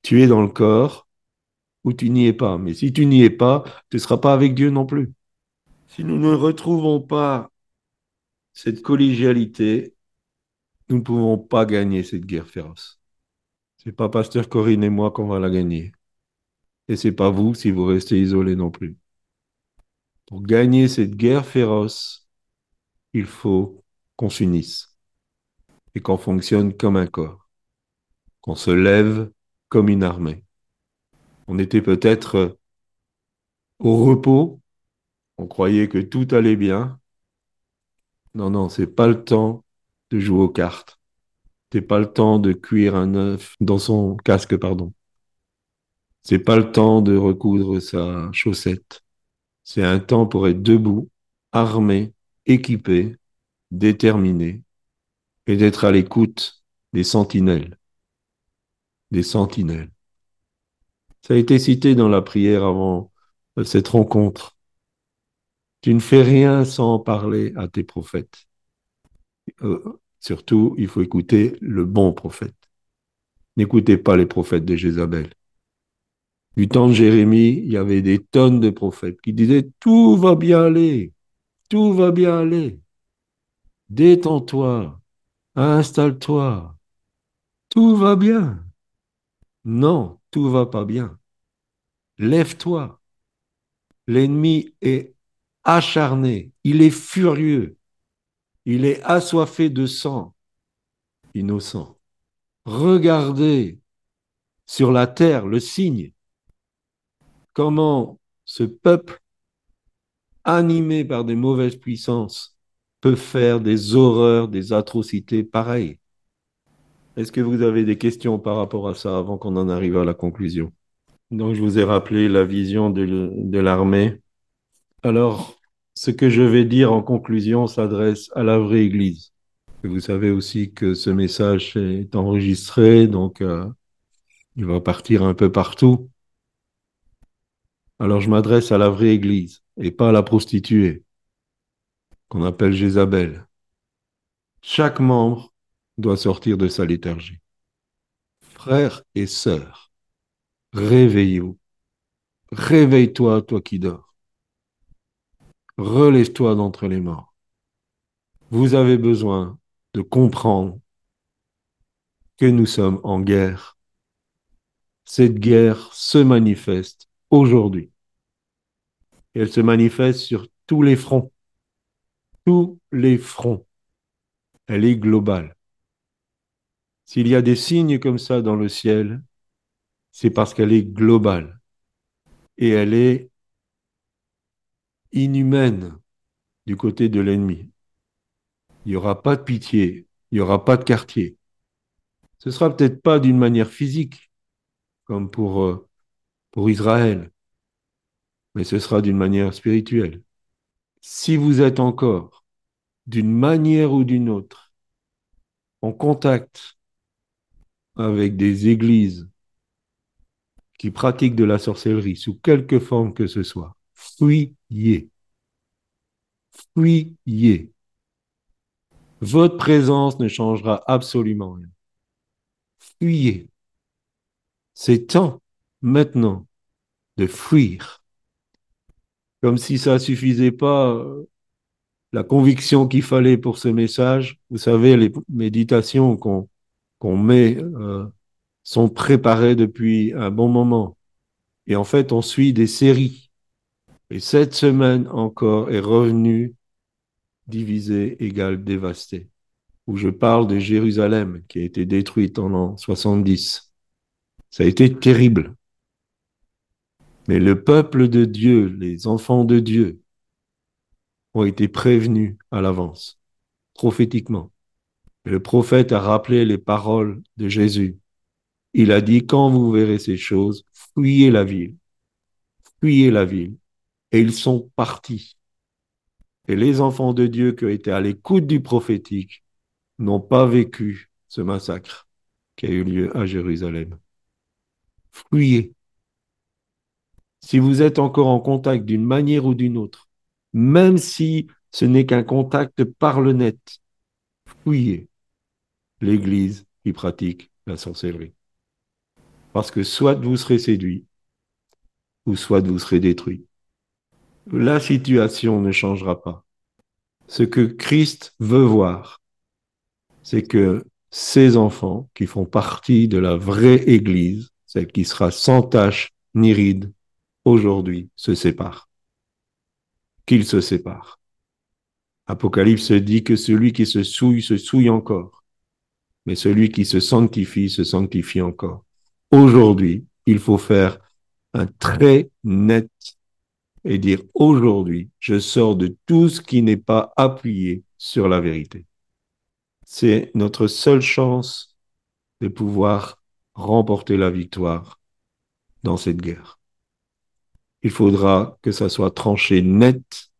Tu es dans le corps ou tu n'y es pas. Mais si tu n'y es pas, tu ne seras pas avec Dieu non plus. Si nous ne retrouvons pas cette collégialité, nous ne pouvons pas gagner cette guerre féroce. C'est pas Pasteur Corinne et moi qu'on va la gagner. Et c'est pas vous si vous restez isolés non plus. Pour gagner cette guerre féroce, il faut qu'on s'unisse et qu'on fonctionne comme un corps, qu'on se lève comme une armée. On était peut-être au repos, on croyait que tout allait bien. Non, non, c'est pas le temps de jouer aux cartes. C'est pas le temps de cuire un œuf dans son casque, pardon. C'est pas le temps de recoudre sa chaussette. C'est un temps pour être debout, armé, équipé, déterminé, et d'être à l'écoute des sentinelles. Des sentinelles. Ça a été cité dans la prière avant cette rencontre. Tu ne fais rien sans parler à tes prophètes. Euh, surtout, il faut écouter le bon prophète. N'écoutez pas les prophètes de Jézabel. Du temps de Jérémie, il y avait des tonnes de prophètes qui disaient tout va bien aller, tout va bien aller. Détends-toi, installe-toi, tout va bien. Non, tout va pas bien. Lève-toi. L'ennemi est acharné, il est furieux, il est assoiffé de sang innocent. Regardez sur la terre le signe, comment ce peuple animé par des mauvaises puissances peut faire des horreurs, des atrocités pareilles. Est-ce que vous avez des questions par rapport à ça avant qu'on en arrive à la conclusion? Donc, je vous ai rappelé la vision de, l'armée. Alors, ce que je vais dire en conclusion s'adresse à la vraie Église. Vous savez aussi que ce message est enregistré, donc euh, il va partir un peu partout. Alors je m'adresse à la vraie Église et pas à la prostituée qu'on appelle Jézabel. Chaque membre doit sortir de sa léthargie. Frères et sœurs, réveillez-vous. Réveille-toi, toi qui dors relève-toi d'entre les morts. Vous avez besoin de comprendre que nous sommes en guerre. Cette guerre se manifeste aujourd'hui. elle se manifeste sur tous les fronts. Tous les fronts. Elle est globale. S'il y a des signes comme ça dans le ciel, c'est parce qu'elle est globale. Et elle est inhumaine du côté de l'ennemi. Il n'y aura pas de pitié, il n'y aura pas de quartier. Ce sera peut-être pas d'une manière physique, comme euh, pour Israël, mais ce sera d'une manière spirituelle. Si vous êtes encore, d'une manière ou d'une autre, en contact avec des églises qui pratiquent de la sorcellerie sous quelque forme que ce soit, fuyez. Fuyez. Votre présence ne changera absolument rien. fuyez. C'est temps maintenant de fuir. Comme si ça suffisait pas euh, la conviction qu'il fallait pour ce message. Vous savez, les méditations qu'on qu'on met euh, sont préparées depuis un bon moment. Et en fait, on suit des séries. Et cette semaine encore est revenue divisée, égale, dévastée, où je parle de Jérusalem qui a été détruite en l'an 70. Ça a été terrible. Mais le peuple de Dieu, les enfants de Dieu, ont été prévenus à l'avance, prophétiquement. Le prophète a rappelé les paroles de Jésus. Il a dit, quand vous verrez ces choses, fuyez la ville, fuyez la ville. Et ils sont partis. Et les enfants de Dieu qui été à l'écoute du prophétique n'ont pas vécu ce massacre qui a eu lieu à Jérusalem. Fuyez. Si vous êtes encore en contact d'une manière ou d'une autre, même si ce n'est qu'un contact par le net, fuyez l'Église qui pratique la sorcellerie. Parce que soit vous serez séduit, ou soit vous serez détruit. La situation ne changera pas. Ce que Christ veut voir, c'est que ces enfants qui font partie de la vraie Église, celle qui sera sans tache ni ride, aujourd'hui se séparent. Qu'ils se séparent. Apocalypse dit que celui qui se souille se souille encore, mais celui qui se sanctifie se sanctifie encore. Aujourd'hui, il faut faire un très net et dire aujourd'hui, je sors de tout ce qui n'est pas appuyé sur la vérité. C'est notre seule chance de pouvoir remporter la victoire dans cette guerre. Il faudra que ça soit tranché net.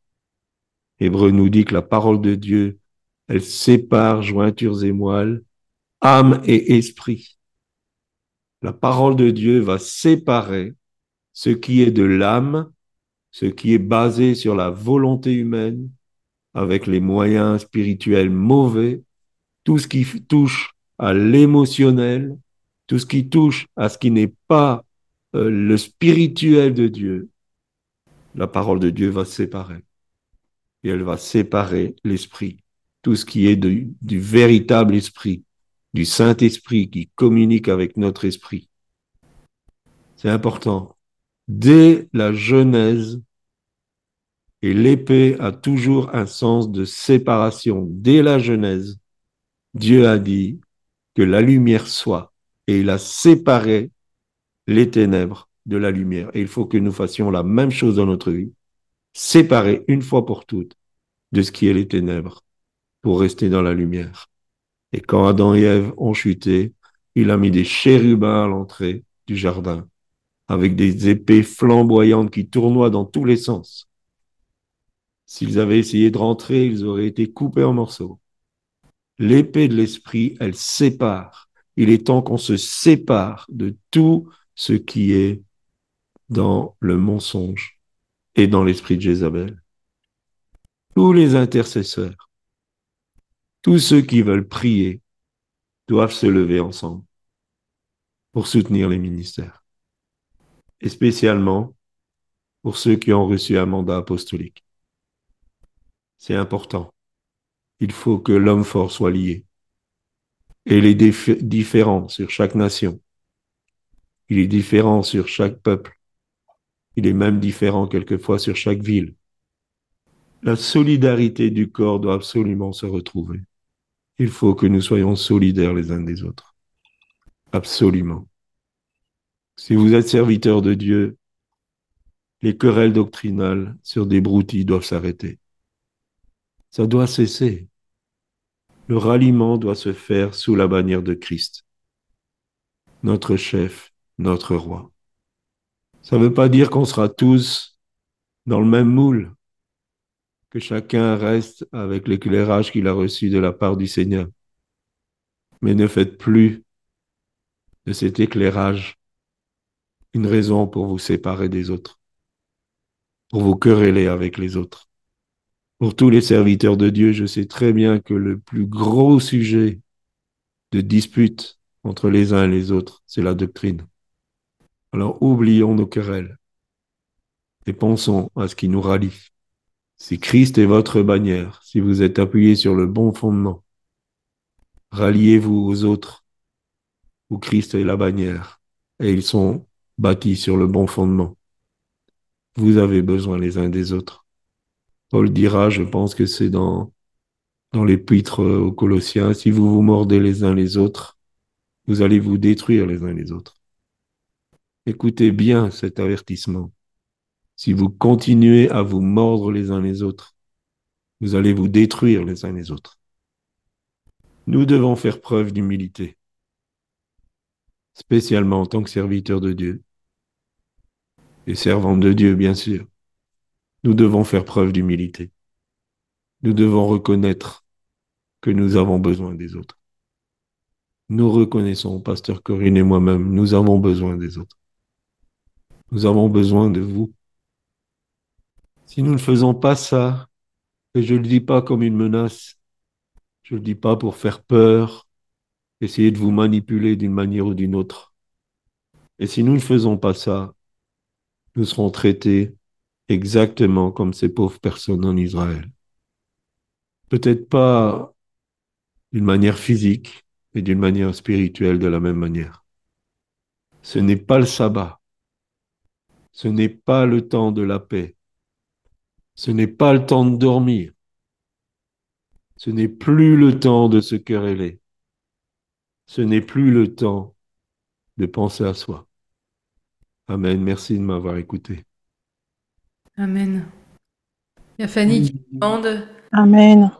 Hébreu nous dit que la parole de Dieu, elle sépare jointures et moelles, âme et esprit. La parole de Dieu va séparer ce qui est de l'âme, ce qui est basé sur la volonté humaine, avec les moyens spirituels mauvais, tout ce qui touche à l'émotionnel, tout ce qui touche à ce qui n'est pas euh, le spirituel de Dieu, la parole de Dieu va séparer. Et elle va séparer l'esprit, tout ce qui est du véritable esprit, du Saint-Esprit qui communique avec notre esprit. C'est important dès la Genèse, et l'épée a toujours un sens de séparation. Dès la Genèse, Dieu a dit que la lumière soit, et il a séparé les ténèbres de la lumière. Et il faut que nous fassions la même chose dans notre vie, séparer une fois pour toutes de ce qui est les ténèbres pour rester dans la lumière. Et quand Adam et Ève ont chuté, il a mis des chérubins à l'entrée du jardin avec des épées flamboyantes qui tournoient dans tous les sens. S'ils avaient essayé de rentrer, ils auraient été coupés en morceaux. L'épée de l'esprit, elle sépare. Il est temps qu'on se sépare de tout ce qui est dans le mensonge et dans l'esprit de Jézabel. Tous les intercesseurs, tous ceux qui veulent prier, doivent se lever ensemble pour soutenir les ministères et spécialement pour ceux qui ont reçu un mandat apostolique. C'est important. Il faut que l'homme fort soit lié. Et il est différent sur chaque nation. Il est différent sur chaque peuple. Il est même différent quelquefois sur chaque ville. La solidarité du corps doit absolument se retrouver. Il faut que nous soyons solidaires les uns des autres. Absolument. Si vous êtes serviteur de Dieu, les querelles doctrinales sur des broutilles doivent s'arrêter. Ça doit cesser. Le ralliement doit se faire sous la bannière de Christ, notre chef, notre roi. Ça ne veut pas dire qu'on sera tous dans le même moule, que chacun reste avec l'éclairage qu'il a reçu de la part du Seigneur. Mais ne faites plus de cet éclairage une raison pour vous séparer des autres, pour vous quereller avec les autres. Pour tous les serviteurs de Dieu, je sais très bien que le plus gros sujet de dispute entre les uns et les autres, c'est la doctrine. Alors oublions nos querelles et pensons à ce qui nous rallie. Si Christ est votre bannière, si vous êtes appuyé sur le bon fondement, ralliez-vous aux autres où Christ est la bannière et ils sont bâtis sur le bon fondement. Vous avez besoin les uns des autres. Paul dira, je pense que c'est dans, dans l'épître aux Colossiens, si vous vous mordez les uns les autres, vous allez vous détruire les uns les autres. Écoutez bien cet avertissement. Si vous continuez à vous mordre les uns les autres, vous allez vous détruire les uns les autres. Nous devons faire preuve d'humilité, spécialement en tant que serviteurs de Dieu et servants de Dieu, bien sûr. Nous devons faire preuve d'humilité. Nous devons reconnaître que nous avons besoin des autres. Nous reconnaissons, pasteur Corinne et moi-même, nous avons besoin des autres. Nous avons besoin de vous. Si nous ne faisons pas ça, et je ne le dis pas comme une menace, je ne le dis pas pour faire peur, essayer de vous manipuler d'une manière ou d'une autre. Et si nous ne faisons pas ça, nous serons traités exactement comme ces pauvres personnes en Israël. Peut-être pas d'une manière physique, mais d'une manière spirituelle de la même manière. Ce n'est pas le sabbat. Ce n'est pas le temps de la paix. Ce n'est pas le temps de dormir. Ce n'est plus le temps de se quereller. Ce n'est plus le temps de penser à soi. Amen. Merci de m'avoir écouté. Amen. Il y a Fanny qui demande. Amen.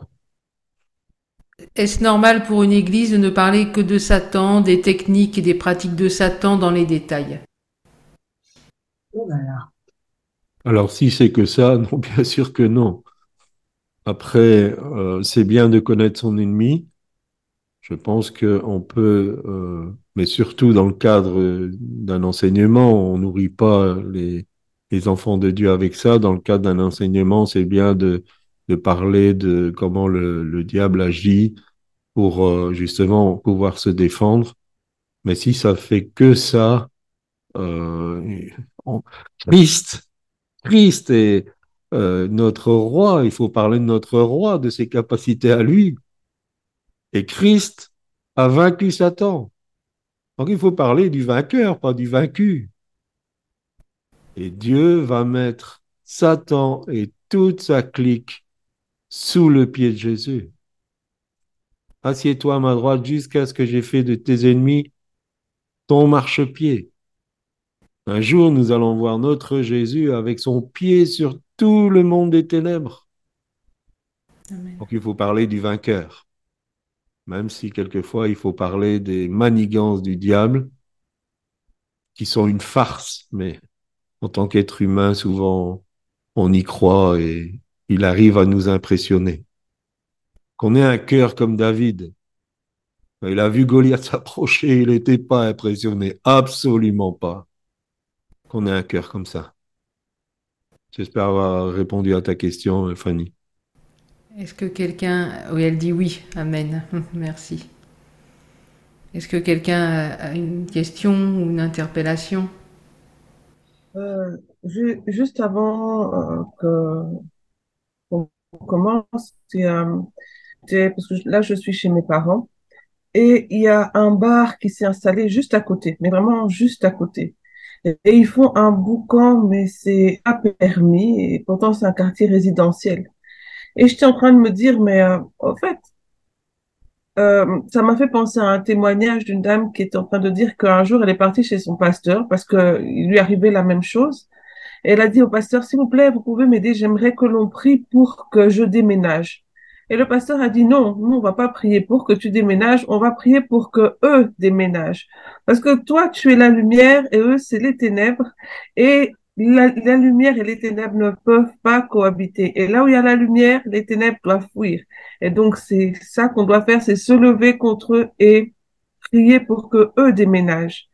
Est-ce normal pour une église de ne parler que de Satan, des techniques et des pratiques de Satan dans les détails? Oh Alors, si c'est que ça, [LAUGHS] non, bien sûr que non. Après, euh, c'est bien de connaître son ennemi. Je pense qu'on peut, euh, mais surtout dans le cadre d'un enseignement, on nourrit pas les, enfants de Dieu avec ça. Dans le cadre d'un enseignement, c'est bien de, parler de comment le, le diable agit pour euh, justement pouvoir se défendre. Mais si ça fait que ça, euh, Christ est euh, notre roi. Il faut parler de notre roi, de ses capacités à lui. Et Christ a vaincu Satan. Donc il faut parler du vainqueur, pas du vaincu. Et Dieu va mettre Satan et toute sa clique sous le pied de Jésus. Assieds-toi à ma droite jusqu'à ce que j'ai fait de tes ennemis ton marchepied. Un jour, nous allons voir notre Jésus avec son pied sur tout le monde des ténèbres. Amen. Donc il faut parler du vainqueur. Même si quelquefois il faut parler des manigances du diable, qui sont une farce, mais en tant qu'être humain, souvent on y croit et il arrive à nous impressionner. Qu'on ait un cœur comme David. Il a vu Goliath s'approcher, il n'était pas impressionné, absolument pas. Qu'on ait un cœur comme ça. J'espère avoir répondu à ta question, Fanny. Est-ce que quelqu'un... Oui, elle dit oui. Amen. [LAUGHS] Merci. Est-ce que quelqu'un a une question ou une interpellation? Euh, ju- juste avant euh, que qu'on commence, euh, c'est- parce que là, je suis chez mes parents et il y a un bar qui s'est installé juste à côté, mais vraiment juste à côté. Et, ils font un boucan, mais c'est pas permis et pourtant c'est un quartier résidentiel. Et j'étais en train de me dire, mais euh, en fait, euh, ça m'a fait penser à un témoignage d'une dame qui était en train de dire qu'un jour elle est partie chez son pasteur parce que il lui arrivait la même chose. Et elle a dit au pasteur, s'il vous plaît, vous pouvez m'aider, j'aimerais que l'on prie pour que je déménage. Et le pasteur a dit non, nous on va pas prier pour que tu déménages, on va prier pour que eux déménagent. Parce que toi tu es la lumière et eux c'est les ténèbres et la, lumière et les ténèbres ne peuvent pas cohabiter. Et là où il y a la lumière, les ténèbres doivent fuir. Et donc c'est ça qu'on doit faire, c'est se lever contre eux et prier pour que eux déménagent.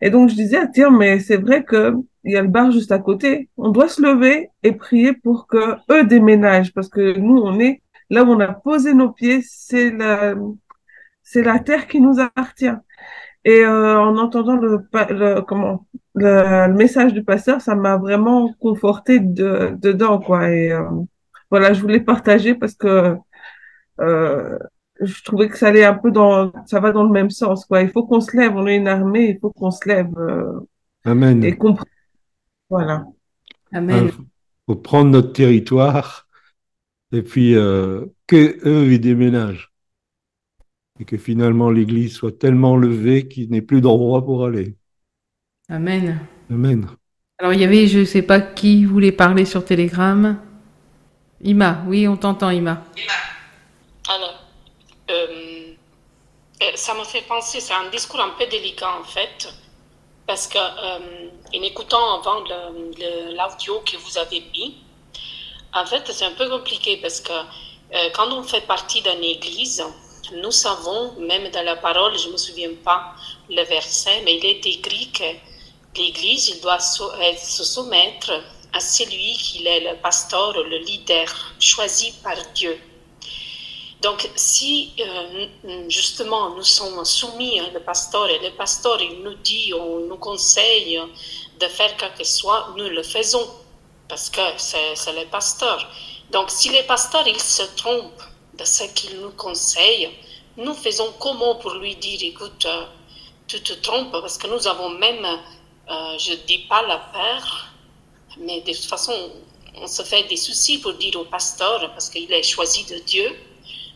Et donc je disais, ah, tiens, mais c'est vrai que il y a le bar juste à côté. On doit se lever et prier pour que eux déménagent parce que nous on est là où on a posé nos pieds, c'est la c'est la terre qui nous appartient. Et euh, en entendant le, le comment le, message du pasteur, ça m'a vraiment conforté de, dedans quoi. Et euh, voilà, je voulais partager parce que euh, je trouvais que ça allait un peu dans, ça va dans le même sens quoi. Il faut qu'on se lève, on est une armée, il faut qu'on se lève. Euh, Amen. Et comprendre. Voilà. Amen. Il faut prendre notre territoire et puis euh, que eux ils déménagent et que finalement l'Église soit tellement levée qu'il n'ait plus d'endroit pour aller. Amen. Amen. Alors il y avait, je ne sais pas qui voulait parler sur Telegram. Ima, oui, on t'entend, Ima. Alors, euh, euh, ça me fait penser, c'est un discours un peu délicat en fait, parce que euh, en écoutant avant l'audio que vous avez mis, en fait, c'est un peu compliqué parce que quand on fait partie d'une église, nous savons, même dans la parole, je ne me souviens pas le verset, mais il est écrit que l'Église, doit se soumettre à celui qui est le pasteur, le leader, choisi par Dieu. Donc, si euh, justement nous sommes soumis au pasteur et le pasteur il nous dit ou nous conseille de faire quelque chose, nous le faisons parce que c'est le pasteur. Donc, si le pasteur il se trompe de ce qu'il nous conseille, nous faisons comment pour lui dire, écoute, euh, tu te trompes, parce que nous avons même, euh, je ne dis pas la peur, mais de toute façon, on se fait des soucis pour dire au pasteur, parce qu'il est choisi de Dieu.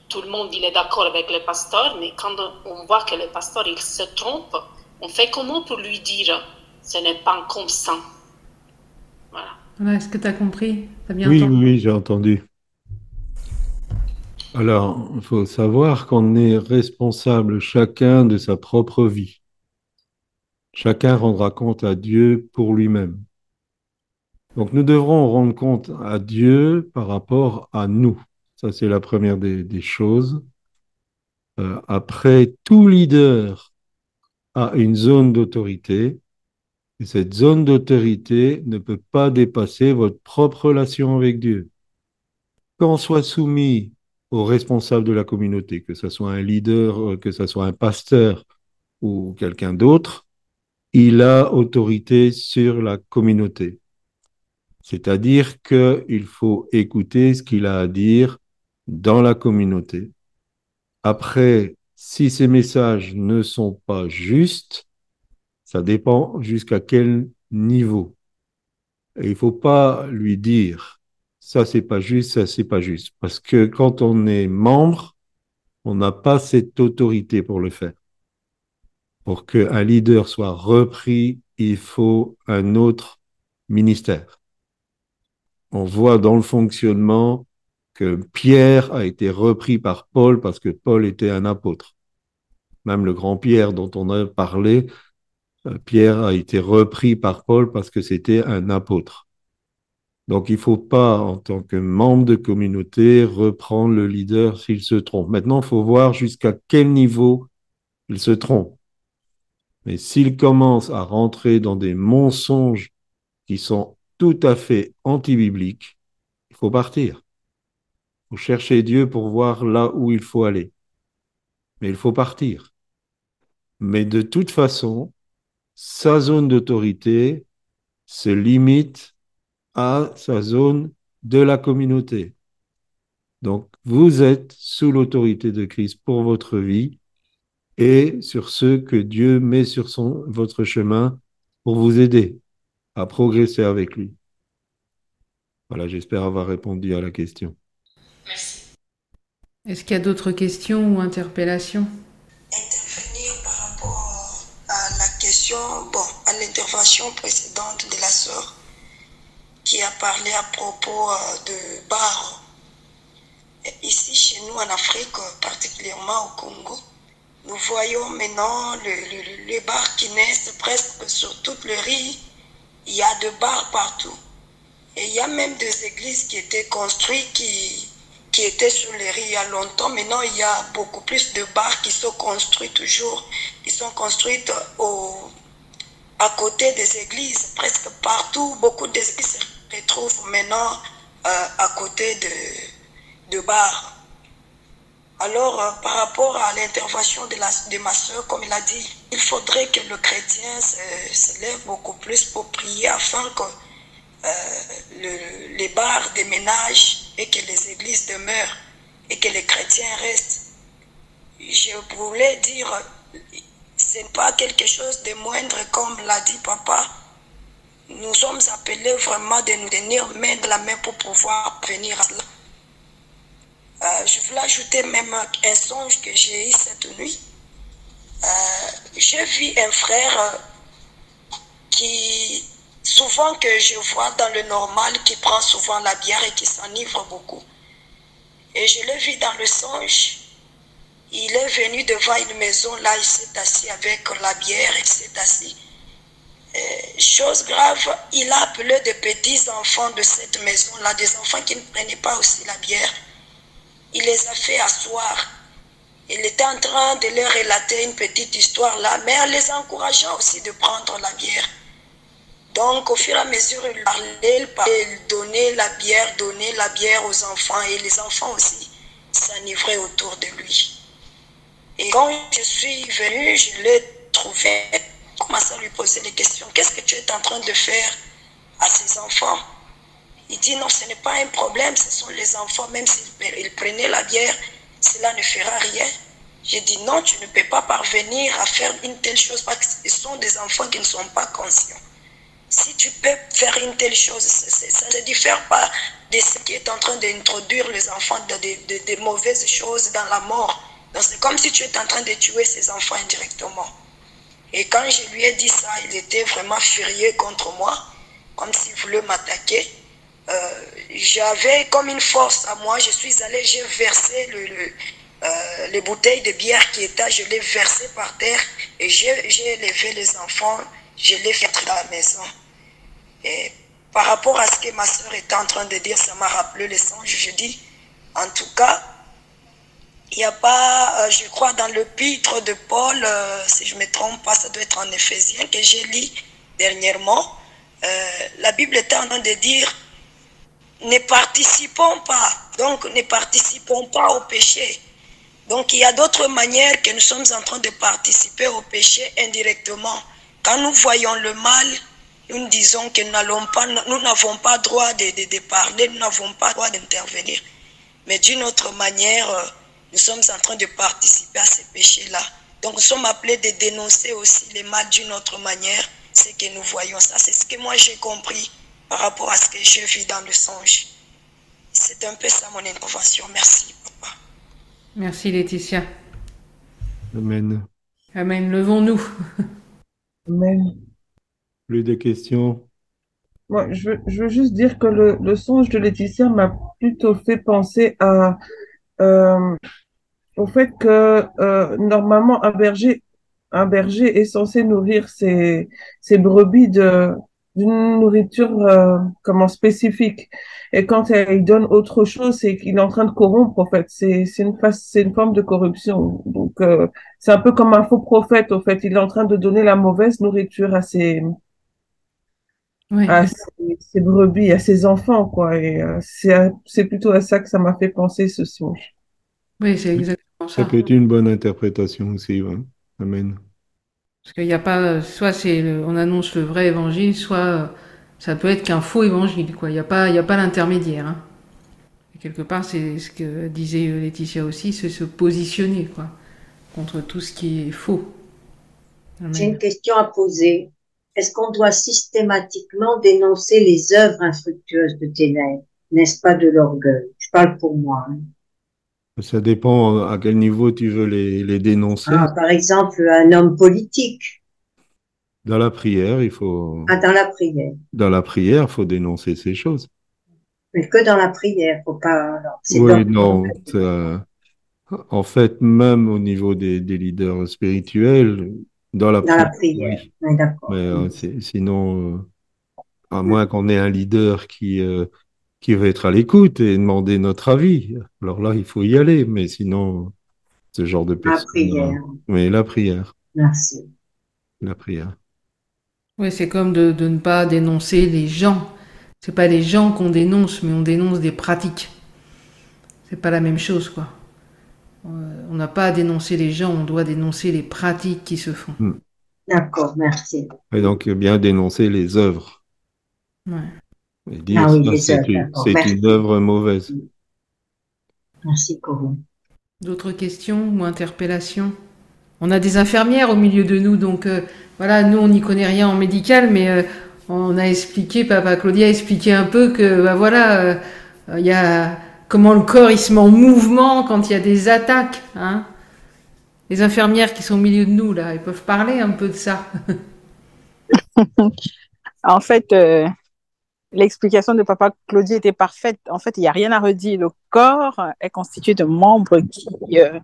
Tout le monde, il est d'accord avec le pasteur, mais quand on voit que le pasteur, il se trompe, on fait comment pour lui dire, ce n'est pas comme ça? Voilà. Est-ce que tu as compris? As bien Oui, oui, j'ai entendu. Alors, il faut savoir qu'on est responsable chacun de sa propre vie. Chacun rendra compte à Dieu pour lui-même. Donc nous devrons rendre compte à Dieu par rapport à nous. Ça, c'est la première des, choses. Euh, après, tout leader a une zone d'autorité. Et cette zone d'autorité ne peut pas dépasser votre propre relation avec Dieu. Qu'on soit soumis aux responsables de la communauté, que ce soit un leader, euh, que ce soit un pasteur ou quelqu'un d'autre, il a autorité sur la communauté. C'est-à-dire qu'il faut écouter ce qu'il a à dire dans la communauté. Après, si ces messages ne sont pas justes, ça dépend jusqu'à quel niveau. Et il faut pas lui dire ça c'est pas juste, ça c'est pas juste. Parce que quand on est membre, on n'a pas cette autorité pour le faire. Pour qu'un leader soit repris, il faut un autre ministère. On voit dans le fonctionnement que Pierre a été repris par Paul parce que Paul était un apôtre. Même le grand Pierre dont on a parlé, Pierre a été repris par Paul parce que c'était un apôtre. Donc, il ne faut pas, en tant que membre de communauté, reprendre le leader s'il se trompe. Maintenant, il faut voir jusqu'à quel niveau il se trompe. Mais s'il commence à rentrer dans des mensonges qui sont tout à fait anti-bibliques, il faut partir. Il faut chercher Dieu pour voir là où il faut aller. Mais il faut partir. Mais de toute façon, sa zone d'autorité se limite à sa zone de la communauté. Donc, vous êtes sous l'autorité de Christ pour votre vie et sur ceux que Dieu met sur son, votre chemin pour vous aider à progresser avec lui. Voilà, j'espère avoir répondu à la question. Merci. Est-ce qu'il y a d'autres questions ou interpellations? Bon, à l'intervention précédente de la sœur qui a parlé à propos euh, de bars. Ici, chez nous en Afrique, particulièrement au Congo, nous voyons maintenant les bars qui naissent presque sur toute le riz. Il y a de bars partout. Et il y a même des églises qui étaient construites, qui, qui étaient sur les riz il y a longtemps. Maintenant, il y a beaucoup plus de bars qui sont construits toujours. Ils sont construites au, à côté des églises, presque partout. Beaucoup d'églises retrouve maintenant euh, à côté de, de bars. Alors, euh, par rapport à l'intervention de, la, de ma soeur, comme il a dit, il faudrait que le chrétien se, se lève beaucoup plus pour prier afin que le- les bars déménagent et que les églises demeurent et que les chrétiens restent. Je voulais dire, ce n'est pas quelque chose de moindre comme l'a dit papa. Nous sommes appelés vraiment de nous tenir main de la main pour pouvoir venir à cela. Euh, je voulais ajouter même un songe que j'ai eu cette nuit. Euh, j'ai vu un frère euh, qui, souvent que je vois dans le normal, qui prend souvent la bière et qui s'enivre beaucoup. Et je l'ai vu dans le songe. Il est venu devant une maison, là, il s'est assis avec la bière, il s'est assis. Euh, chose grave, il a appelé des petits enfants de cette maison-là, des enfants qui ne prenaient pas aussi la bière. Il les a fait asseoir. Il était en train de leur relater une petite histoire là, mais en les encourageant aussi de prendre la bière. Donc, au fur et à mesure, il parlait, il parlait, il donnait la bière, donnait la bière aux enfants, et les enfants aussi s'enivraient autour de lui. Et quand je suis venue, je l'ai trouvé, commencé à lui poser des questions. Qu'est-ce que tu es en train de faire à ces enfants? Il dit non, ce n'est pas un problème, ce sont les enfants, même s'ils ils prenaient la bière, cela ne fera rien. J'ai dit non, tu ne peux pas parvenir à faire une telle chose parce que ce sont des enfants qui ne sont pas conscients. Si tu peux faire une telle chose, ça ne diffère pas de ce qui est en train d'introduire les enfants dans des, des mauvaises choses, dans la mort. Donc c'est comme si tu étais en train de tuer ces enfants indirectement. Et quand je lui ai dit ça, il était vraiment furieux contre moi, comme s'il voulait m'attaquer. Euh, J'avais comme une force à moi, je suis allé, j'ai versé le, euh, les bouteilles de bière qui étaient, je les versé par terre et j'ai j'ai élevé les enfants, je les fait dans la maison. Et par rapport à ce que ma soeur était en train de dire, ça m'a rappelé le songe. Je dis, en tout cas, il n'y a pas, euh, je crois, dans le pitre de Paul, euh, si je ne me trompe pas, ça doit être en Éphésiens, que j'ai lu dernièrement. euh, la Bible était en train de dire, ne participons pas, donc ne participons pas au péché. Donc il y a d'autres manières que nous sommes en train de participer au péché indirectement. Quand nous voyons le mal, nous disons que nous n'allons pas, nous n'avons pas droit de, de- de parler, nous n'avons pas droit d'intervenir. Mais d'une autre manière, euh, nous sommes en train de participer à ces péchés-là. Donc nous sommes appelés de dénoncer aussi les mal d'une autre manière, ce que nous voyons. Ça, c'est ce que moi j'ai compris par rapport à ce que je vis dans le songe. C'est un peu ça mon intervention. Merci, papa. Merci Laetitia. Amen. Amen. Levons-nous. [LAUGHS] Amen. Plus de questions? Moi, je veux, je veux juste dire que le, le songe de Laetitia m'a plutôt fait penser à, euh, au fait que euh, normalement un berger, un berger est censé nourrir ses, ses brebis de d'une nourriture euh, comment spécifique. Et quand il donne autre chose, c'est qu'il est en train de corrompre. En fait, c'est c'est une c'est une forme de corruption. Donc euh, c'est un peu comme un faux prophète. En fait, il est en train de donner la mauvaise nourriture à ses Oui. à ses, ses brebis, à ses enfants, quoi. Et euh, c'est plutôt à ça que ça m'a fait penser ce songe. Oui, c'est exactement Ça ça. peut être une bonne interprétation aussi. ouais. Amen. Parce qu'il n'y a pas, soit c'est on annonce le vrai évangile, soit euh, ça peut être qu'un faux évangile, quoi. Il n'y a pas, il y a pas l'intermédiaire. hein. Et quelque part, c'est ce que disait euh, Laetitia aussi, c'est se positionner, quoi, contre tout ce qui est faux. J'ai une question à poser. Est-ce qu'on doit systématiquement dénoncer les œuvres infructueuses de ténèbres, n'est-ce pas de l'orgueil? Je parle pour moi. hein. Ça dépend à quel niveau tu veux les, les dénoncer. Ah, par exemple, un homme politique, Dans la prière, il faut, ah, dans la prière. dans la prière, il faut dénoncer ces choses. Mais que dans la prière, faut pas. alors, Oui, non. ça- En fait, même au niveau des, des leaders spirituels, dans la Dans la prière, oui. Oui. Mais euh, c'est- sinon, euh, à moins qu'on ait un leader qui, euh, qui veut être à l'écoute et demander notre avis, alors là, il faut y aller. Mais sinon, ce genre de La personnes. prière. Oui, la prière. Merci. La prière. Oui, c'est comme de, de ne pas dénoncer les gens. C'est pas les gens qu'on dénonce, mais on dénonce des pratiques. C'est pas la même chose, quoi. On n'a pas à dénoncer les gens, on doit dénoncer les pratiques qui se font. Hmm. D'accord, merci. Et donc, bien dénoncer les œuvres. Ouais. Et dire Ah oui, ça, les c'est une, œuvre mauvaise. Merci, Corinne. D'autres questions ou interpellations? On a des infirmières au milieu de nous, donc euh, voilà, nous on n'y connaît rien en médical, mais euh, on a expliqué, Papa Claudia a expliqué un peu que bah, voilà, euh, il y a comment le corps il se met en mouvement quand il y a des attaques. Hein les infirmières qui sont au milieu de nous là, elles peuvent parler un peu de ça. [LAUGHS] En fait, euh, l'explication de Papa Claudie était parfaite. En fait, il n'y a rien à redire. Le corps est constitué de membres qui euh,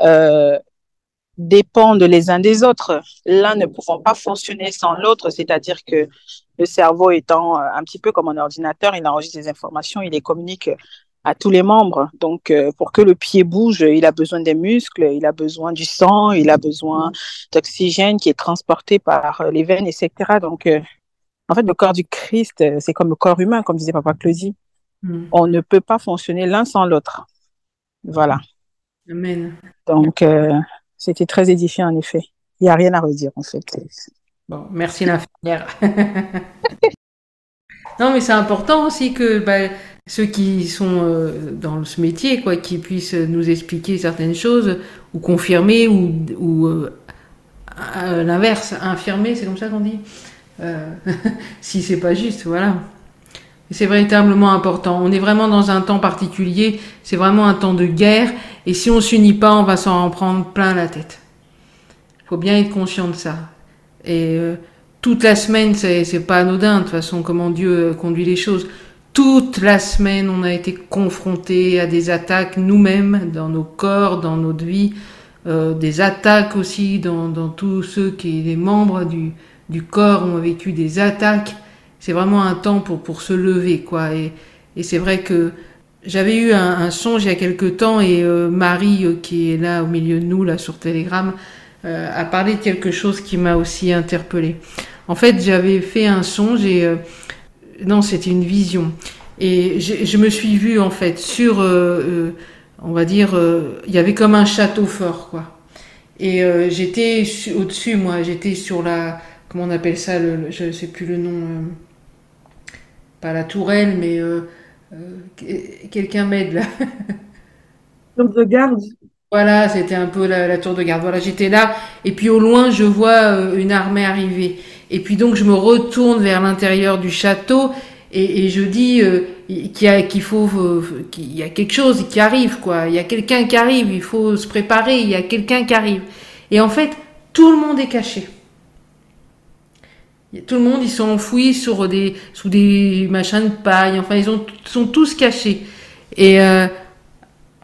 euh, dépendent les uns des autres. L'un ne pouvant pas fonctionner sans l'autre, c'est-à-dire que le cerveau étant un petit peu comme un ordinateur, il enregistre des informations, il les communique à tous les membres. Donc, euh, pour que le pied bouge, il a besoin des muscles, il a besoin du sang, il a besoin d'oxygène qui est transporté par euh, les veines, etc. Donc, euh, en fait, le corps du Christ, c'est comme le corps humain, comme disait Papa Claudie. Mm. On ne peut pas fonctionner l'un sans l'autre. Voilà. Amen. Donc, euh, c'était très édifiant, en effet. Il n'y a rien à redire, en fait. Bon, merci l'infirmière. [LAUGHS] non, mais c'est important aussi que bah, ceux qui sont euh, dans ce métier, quoi, qui puissent nous expliquer certaines choses ou confirmer ou, ou euh, l'inverse, infirmer, c'est comme ça qu'on dit. Euh, [LAUGHS] si c'est pas juste, voilà. C'est véritablement important. On est vraiment dans un temps particulier. C'est vraiment un temps de guerre. Et si on s'unit pas, on va s'en prendre plein la tête. Faut bien être conscient de ça. Et euh, toute la semaine, c'est pas anodin de toute façon comment Dieu conduit les choses. Toute la semaine, on a été confrontés à des attaques nous-mêmes, dans nos corps, dans notre vie, euh, des attaques aussi dans, dans tous ceux qui, les membres du, du corps ont vécu des attaques. C'est vraiment un temps pour, pour se lever, quoi. Et, et c'est vrai que j'avais eu un, un songe il y a quelque temps et euh, Marie, euh, qui est là au milieu de nous, là sur Telegram, euh, a parlé de quelque chose qui m'a aussi interpellée. En fait, j'avais fait un songe et euh, non, c'était une vision. Et je, je me suis vue en fait sur, euh, euh, on va dire, euh, il y avait comme un château fort, quoi. Et j'étais su- au-dessus, moi, j'étais sur la, comment on appelle ça, le, le- je sais plus le nom, pas la tourelle, mais que- quelqu'un m'aide là. [LAUGHS] Donc de garde. Voilà, c'était un peu la, la tour de garde. Voilà, j'étais là, et puis au loin, je vois une armée arriver. Et puis donc, je me retourne vers l'intérieur du château, et, je dis euh, qu'il y a, faut, euh, qu'il y a quelque chose qui arrive, quoi. Il y a quelqu'un qui arrive, il faut se préparer, il y a quelqu'un qui arrive. Et en fait, tout le monde est caché. Tout le monde, ils sont enfouis des, sous des machins de paille. Enfin, ils ont, sont tous cachés. Et euh,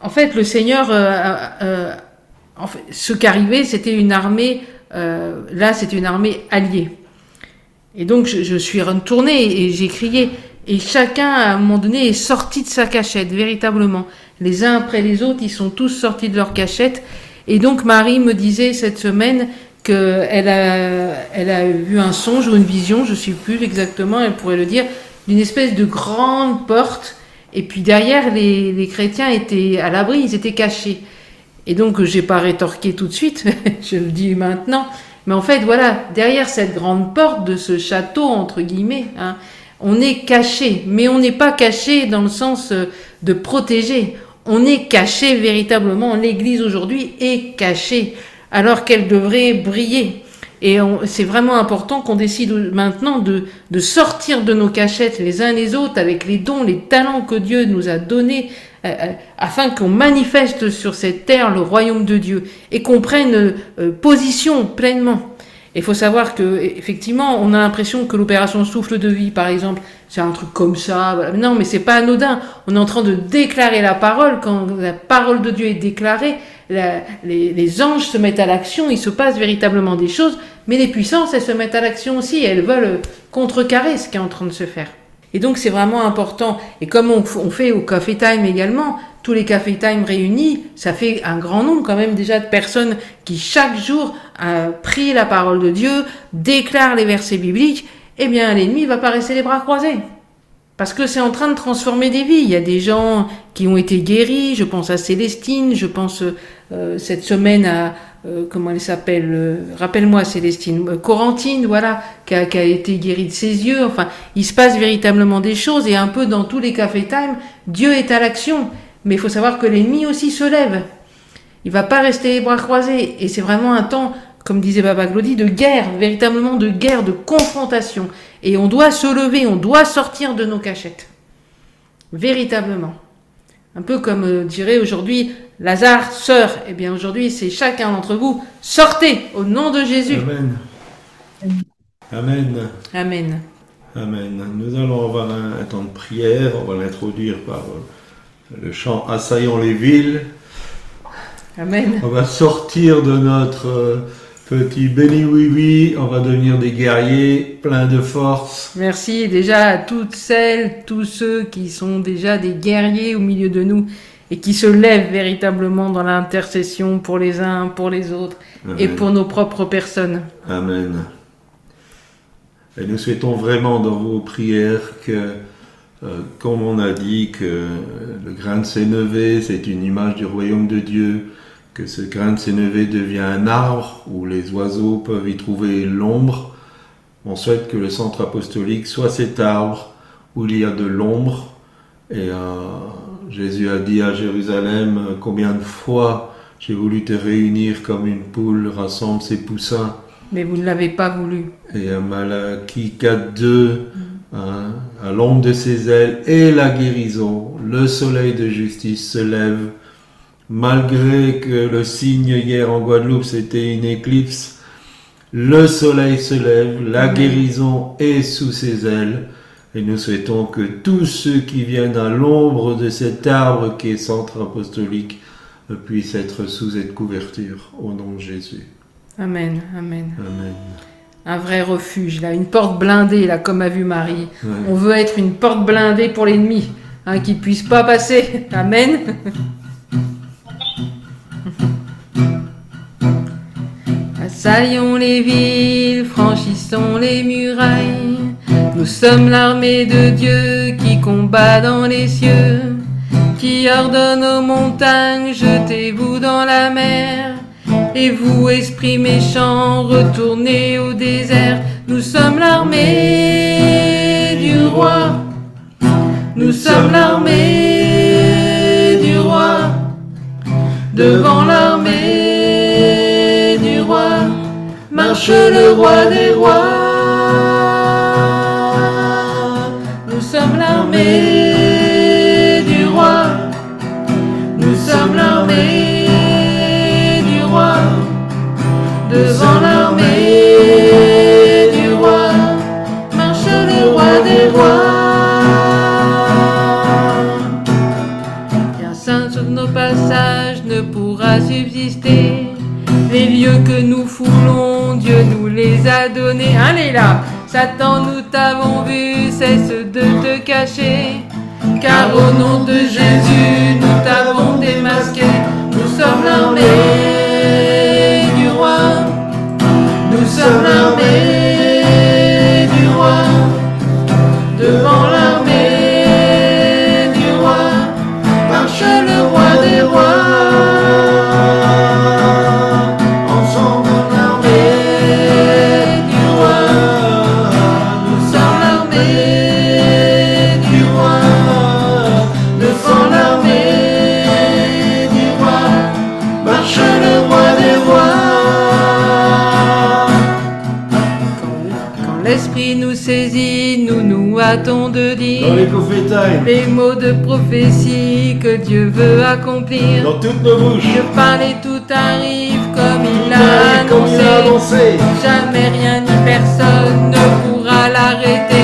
en fait, le Seigneur, euh, euh, en fait, ce qui arrivait, c'était une armée. là, c'était une armée alliée. Et donc, je, suis retournée et j'ai crié. Et chacun, à un moment donné, est sorti de sa cachette, véritablement. Les uns après les autres, ils sont tous sortis de leur cachette. Et donc, Marie me disait cette semaine qu'elle a, elle a vu un songe ou une vision, je ne sais plus exactement, elle pourrait le dire, d'une espèce de grande porte. Et puis derrière, les, les chrétiens étaient à l'abri, ils étaient cachés. Et donc, j'ai pas rétorqué tout de suite, [LAUGHS] je le dis maintenant. Mais en fait, voilà, derrière cette grande porte de ce château, entre guillemets, hein, on est caché. Mais on n'est pas caché dans le sens euh, de protéger. On est caché véritablement. L'Église aujourd'hui est cachée, alors qu'elle devrait briller. Et c'est vraiment important qu'on décide maintenant de sortir de nos cachettes les uns les autres avec les dons, les talents que Dieu nous a donnés, euh, euh, afin qu'on manifeste sur cette terre le royaume de Dieu et qu'on prenne euh, position pleinement. Il faut savoir que effectivement, on a l'impression que l'opération souffle de vie, par exemple, c'est un truc comme ça. voilà. Non, mais c'est pas anodin. On est en train de déclarer la parole. Quand la parole de Dieu est déclarée, la- les, les anges se mettent à l'action. Il se passe véritablement des choses. Mais les puissances, elles se mettent à l'action aussi. Elles veulent contrecarrer ce qui est en train de se faire. Et donc c'est vraiment important. Et comme on, fait au Café Time également, tous les Café Time réunis, ça fait un grand nombre quand même déjà de personnes qui chaque jour euh, prient la parole de Dieu, déclarent les versets bibliques. Eh bien l'ennemi va pas rester les bras croisés. Parce que c'est en train de transformer des vies. Il y a des gens qui ont été guéris. Je pense à Célestine. Je pense euh, cette semaine à euh, comment elle s'appelle euh, Rappelle-moi Célestine. Euh, Corentine, voilà, qui a, qui a, été guérie de ses yeux. Enfin, il se passe véritablement des choses et un peu dans tous les cafés time, Dieu est à l'action. Mais il faut savoir que l'ennemi aussi se lève. Il va pas rester les bras croisés. Et c'est vraiment un temps, comme disait Baba Glody, de guerre, véritablement de guerre, de confrontation. Et on doit se lever, on doit sortir de nos cachettes. Véritablement. Un peu comme euh, dirait aujourd'hui Lazare, sœur. Eh bien aujourd'hui, c'est chacun d'entre vous. Sortez au nom de Jésus. Amen. Amen. Amen. Amen. Nous allons avoir un, un temps de prière. On va l'introduire par euh, le chant Assaillons les villes. Amen. On va sortir de notre euh, petit béni oui oui. On va devenir des guerriers pleins de force. Merci déjà à toutes celles, tous ceux qui sont déjà des guerriers au milieu de nous et qui se lèvent véritablement dans l'intercession pour les uns, pour les autres Amen. et pour nos propres personnes. Amen. Et nous souhaitons vraiment dans vos prières que, euh, comme on a dit, que le grain de sénévé, c'est une image du royaume de Dieu, que ce grain de sénévé devient un arbre où les oiseaux peuvent y trouver l'ombre. On souhaite que le centre apostolique soit cet arbre où il y a de l'ombre. Et euh, Jésus a dit à Jérusalem, combien de fois j'ai voulu te réunir comme une poule rassemble ses poussins. Mais vous ne l'avez pas voulu. Et à Malachie 4.2, hein, à l'ombre de ses ailes et la guérison, le soleil de justice se lève. Malgré que le signe hier en Guadeloupe c'était une éclipse, le soleil se lève, la guérison est sous ses ailes. Et nous souhaitons que tous ceux qui viennent à l'ombre de cet arbre qui est centre apostolique puissent être sous cette couverture au nom de Jésus. Amen, amen. Amen. Un vrai refuge, là, une porte blindée, là, comme a vu Marie. Ouais. On veut être une porte blindée pour l'ennemi, hein, qui puisse pas passer. Amen. Assaillons les villes, franchissons les murailles. Nous sommes l'armée de Dieu qui combat dans les cieux, qui ordonne aux montagnes, jetez-vous dans la mer. Et vous, esprits méchants, retournez au désert. Nous sommes l'armée du roi. Nous sommes l'armée du roi. Devant l'armée du roi, marche le roi des rois. Du roi. Nous sommes l'armée du roi. Devant l'armée du roi, marche le roi des rois. Rien saint sur nos passages ne pourra subsister. Les lieux que nous foulons, Dieu nous les a donnés. Allez là, Satan, nous t'avons vu, cesse de Car au nom de Jésus, nous t'avons démasqué. Nous sommes l'armée du roi. Nous sommes l'armée de dire Dans les les mots de prophétie que Dieu veut accomplir. dans toutes nos bouches, Je parle et tout arrive comme il l'a annoncé. Jamais rien ni personne ne pourra l'arrêter.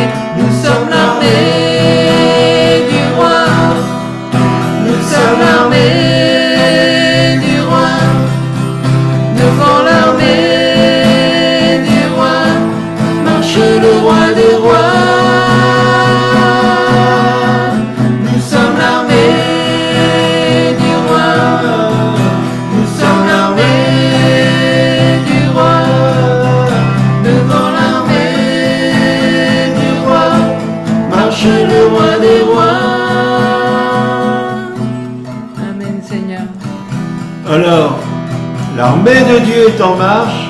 de Dieu est en marche.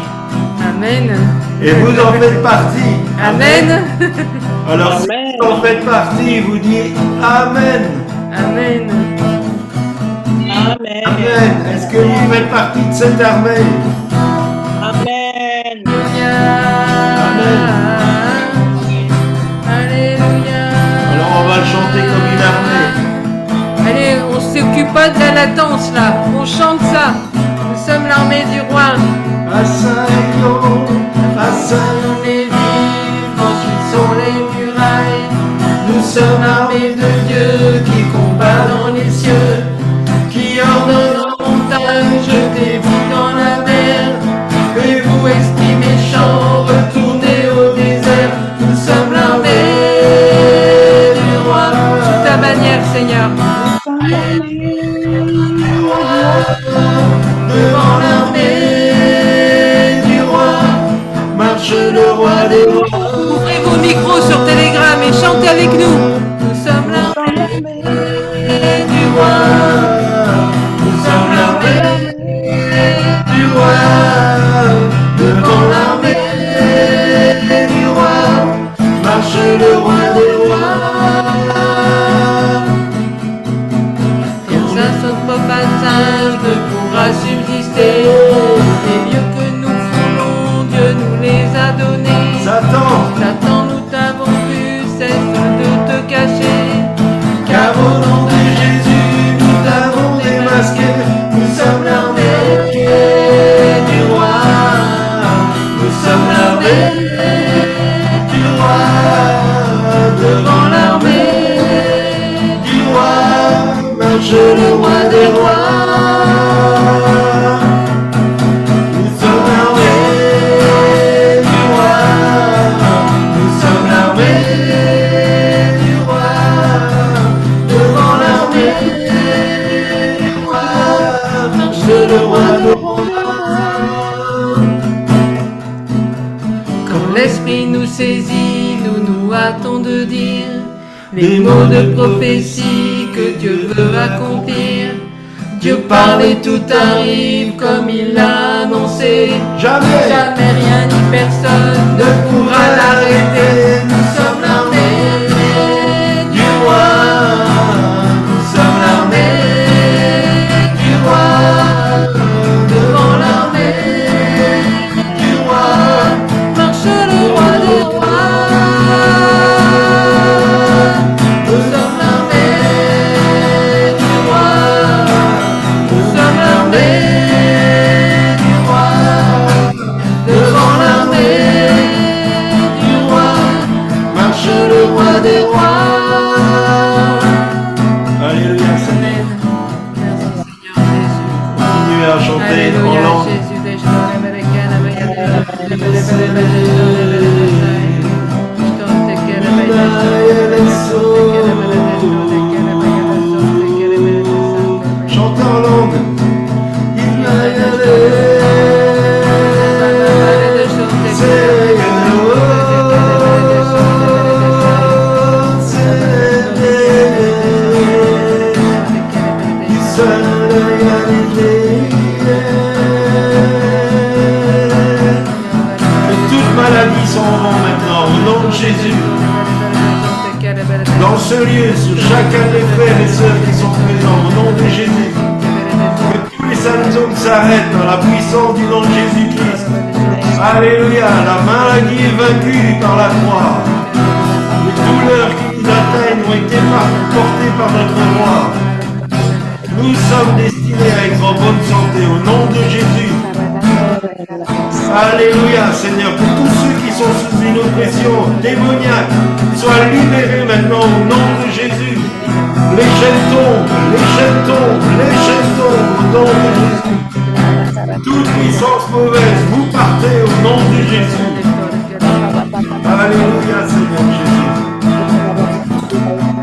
Amen. Et vous en faites partie. Amen. [LAUGHS] Alors si vous en faites partie, vous dites Amen. Amen. Amen. Amen. Est-ce que vous faites partie de cette armée? Amen. Amen. Alléluia. Alors on va le chanter comme une armée. Allez, on s'occupe pas de la latence là. On chante du roi. À Saint-Lô, à Saint-Lévis, ensuite sont les murailles. Nous sommes armés de avec nous. Toute puissance mauvaise, vous partez au nom de Jésus. Alléluia, Seigneur Jésus.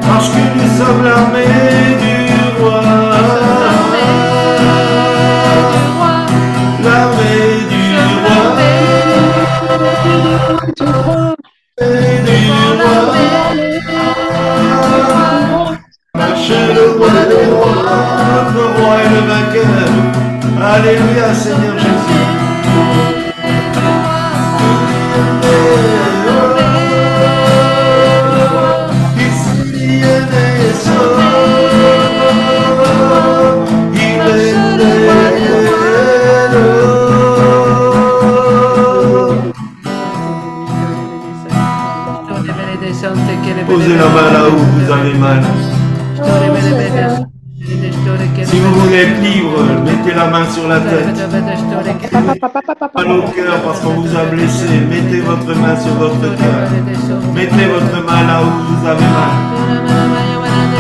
Parce que nous sommes l'armée. Mettez votre main sur votre cœur. Mettez votre main là où vous avez mal.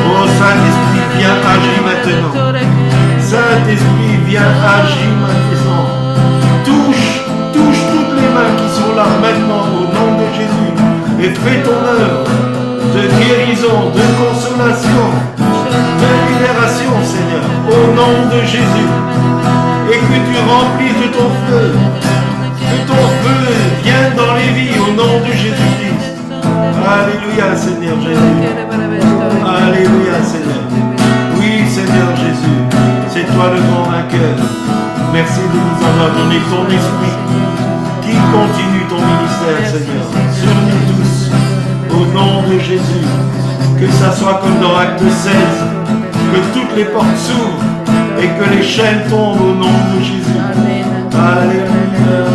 Oh Saint-Esprit, viens agir maintenant. Saint-Esprit, viens agir maintenant. Touche, touche toutes les mains qui sont là maintenant au nom de Jésus. Et fais ton œuvre de guérison, de consolation, de libération, Seigneur, au nom de Jésus. Et que tu remplisses de ton feu, vienne dans les vies au nom de Jésus-Christ. Alléluia, Seigneur Jésus. Alléluia, Seigneur. Oui, Seigneur Jésus, c'est toi le grand vainqueur. Merci de nous avoir donné ton esprit qui continue ton ministère, Seigneur, sur nous tous, au nom de Jésus. Que ça soit comme dans Acte 16, que toutes les portes s'ouvrent et que les chaînes tombent au nom de Jésus. Alléluia.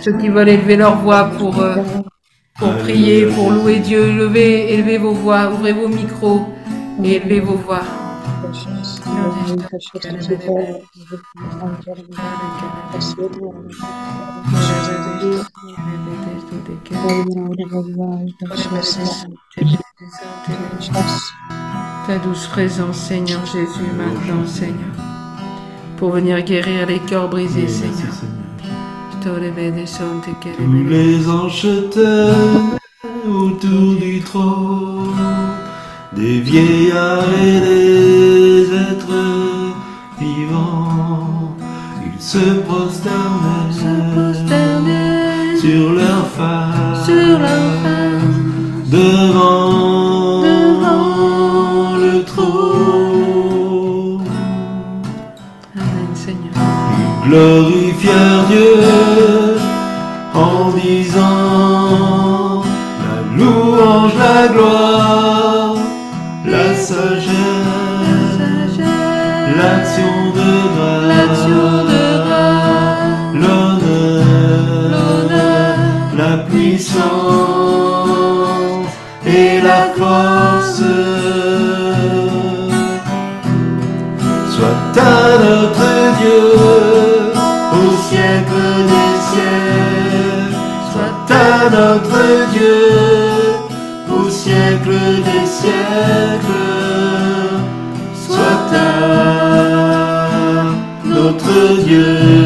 Ceux qui veulent élever leur voix pour, euh, pour prier, pour louer Dieu, levez, élevez vos voix, ouvrez vos micros et élevez vos voix. Ta douce présence, Seigneur Jésus, maintenant, Seigneur, pour venir guérir les cœurs brisés, Seigneur. Tous les anges autour du trône, des vieillards et des êtres vivants. Ils se prosternent sur leur face, glorifièrent Dieu en disant la louange, la gloire, notre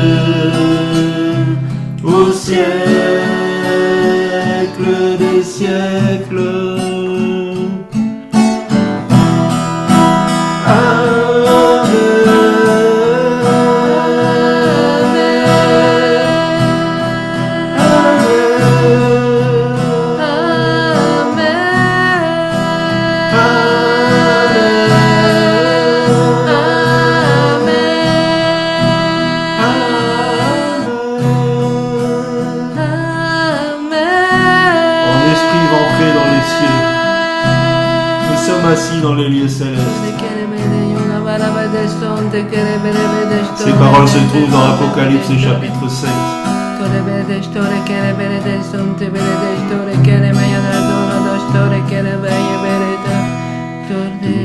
Ces paroles se trouvent dans Apocalypse chapitre 7.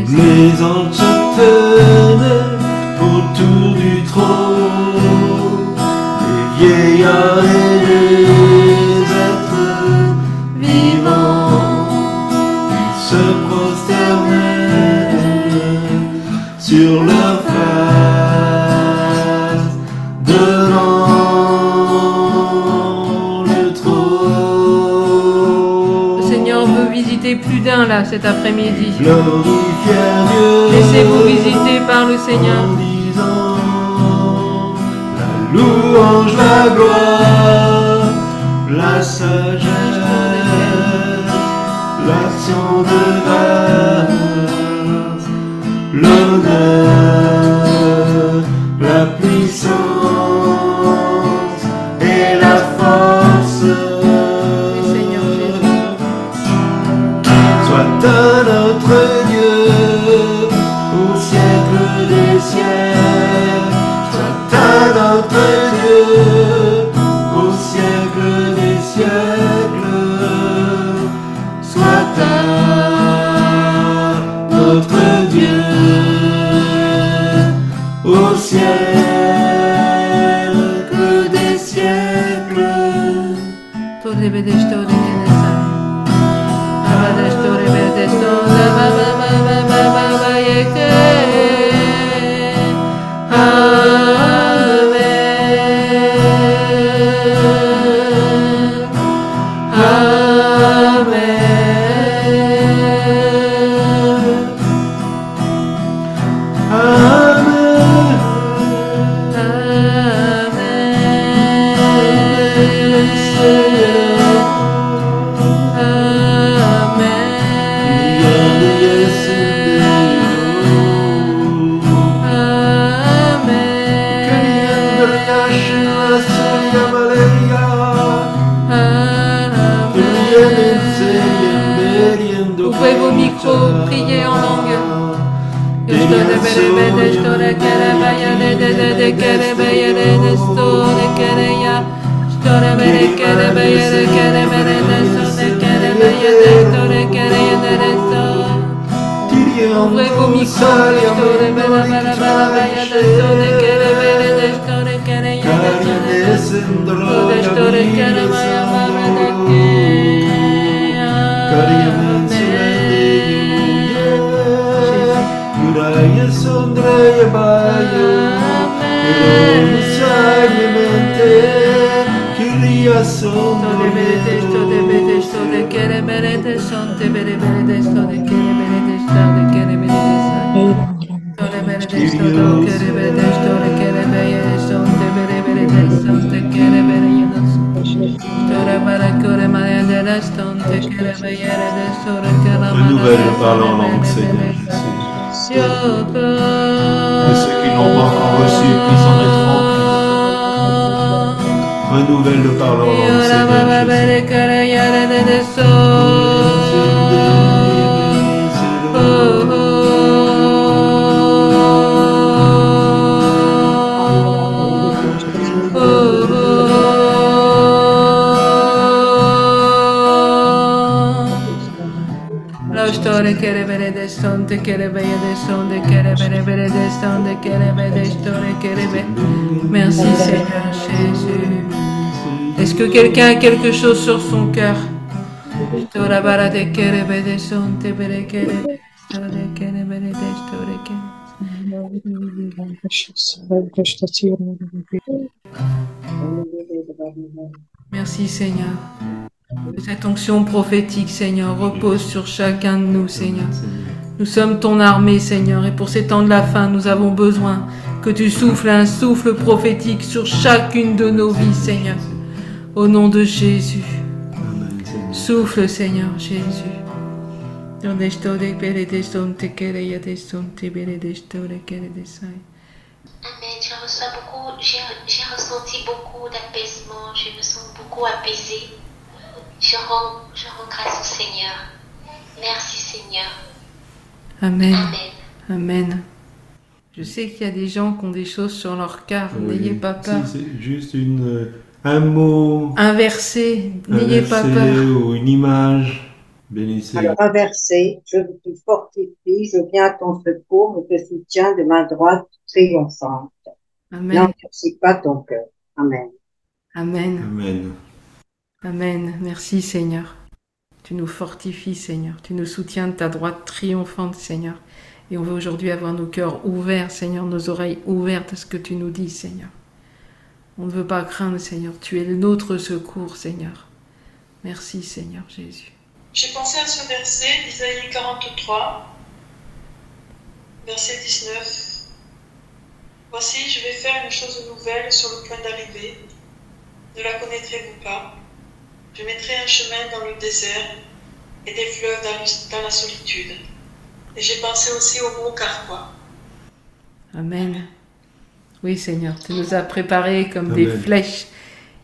Les anges se tenaient autour du trône, les vieillards cet après-midi. Laissez-vous visiter par le Seigneur. en disant la louange, la gloire, des kere maya Renouvelle le parler en langue, Seigneur Jésus. Et ceux qui n'ont pas encore reçu puissent en être remplis. Renouvelle le parler en langue, Seigneur Jésus. Merci Seigneur Jésus. Est-ce que quelqu'un a quelque chose sur son cœur? Merci Seigneur. Que cette onction prophétique, Seigneur, repose sur chacun de nous, Seigneur. Nous sommes ton armée, Seigneur, et pour ces temps de la fin, nous avons besoin que tu souffles un souffle prophétique sur chacune de nos vies, Seigneur. Au nom de Jésus. Souffle, Seigneur Jésus. Amen. Je reçois beaucoup, j'ai ressenti beaucoup d'apaisement. Je me sens beaucoup apaisée. Je rends, je rends grâce au Seigneur. Merci Seigneur. Amen. Amen. Amen. Je sais qu'il y a des gens qui ont des choses sur leur cœur. Oui. N'ayez pas peur. Si c'est juste une, euh, un mot, Un verset, un n'ayez pas verset peur. ou une image, bénissez. Alors, inversé, je te fortifie, je viens à ton secours, je te soutiens de ma droite triomphante. Amen. N'endurcis pas ton cœur. Amen. Amen. Amen. Amen. Merci Seigneur. Tu nous fortifies Seigneur. Tu nous soutiens de ta droite triomphante Seigneur. Et on veut aujourd'hui avoir nos cœurs ouverts Seigneur, nos oreilles ouvertes à ce que tu nous dis Seigneur. On ne veut pas craindre Seigneur. Tu es notre secours Seigneur. Merci Seigneur Jésus. J'ai pensé à ce verset d'Isaïe 43, verset 19. Voici, je vais faire une chose nouvelle sur le point d'arriver. Ne la connaîtrez-vous pas? Je mettrai un chemin dans le désert et des fleuves dans, dans la solitude. Et j'ai pensé aussi au mot carquois. Amen. Oui, Seigneur, tu nous as préparés comme des flèches.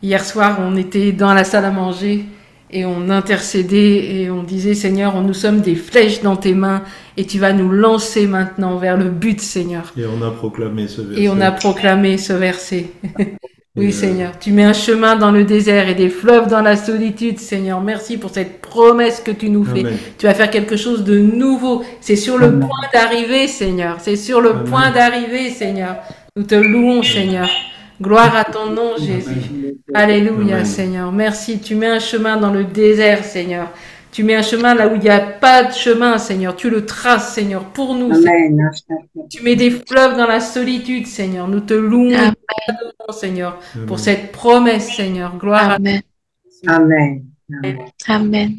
Hier soir, on était dans la salle à manger et on intercédait et on disait, Seigneur, nous sommes des flèches dans tes mains et tu vas nous lancer maintenant vers le but, Seigneur. Et on a proclamé ce verset. Et on a proclamé ce verset. [LAUGHS] oui, Seigneur, tu mets un chemin dans le désert et des fleuves dans la solitude, Seigneur. Merci pour cette promesse que tu nous fais. Tu vas faire quelque chose de nouveau. C'est sur le point d'arriver, Seigneur. C'est sur le point d'arriver, Seigneur. Nous te louons, Seigneur. Gloire à ton nom, Jésus. Alléluia, Seigneur. Merci. Tu mets un chemin dans le désert, Seigneur. Tu mets un chemin là où il n'y a pas de chemin, Seigneur. Tu le traces, Seigneur, pour nous. Amen. Tu mets des fleuves dans la solitude, Seigneur. Nous te louons, Seigneur, pour cette promesse, Seigneur. Gloire Amen. à Amen. Amen.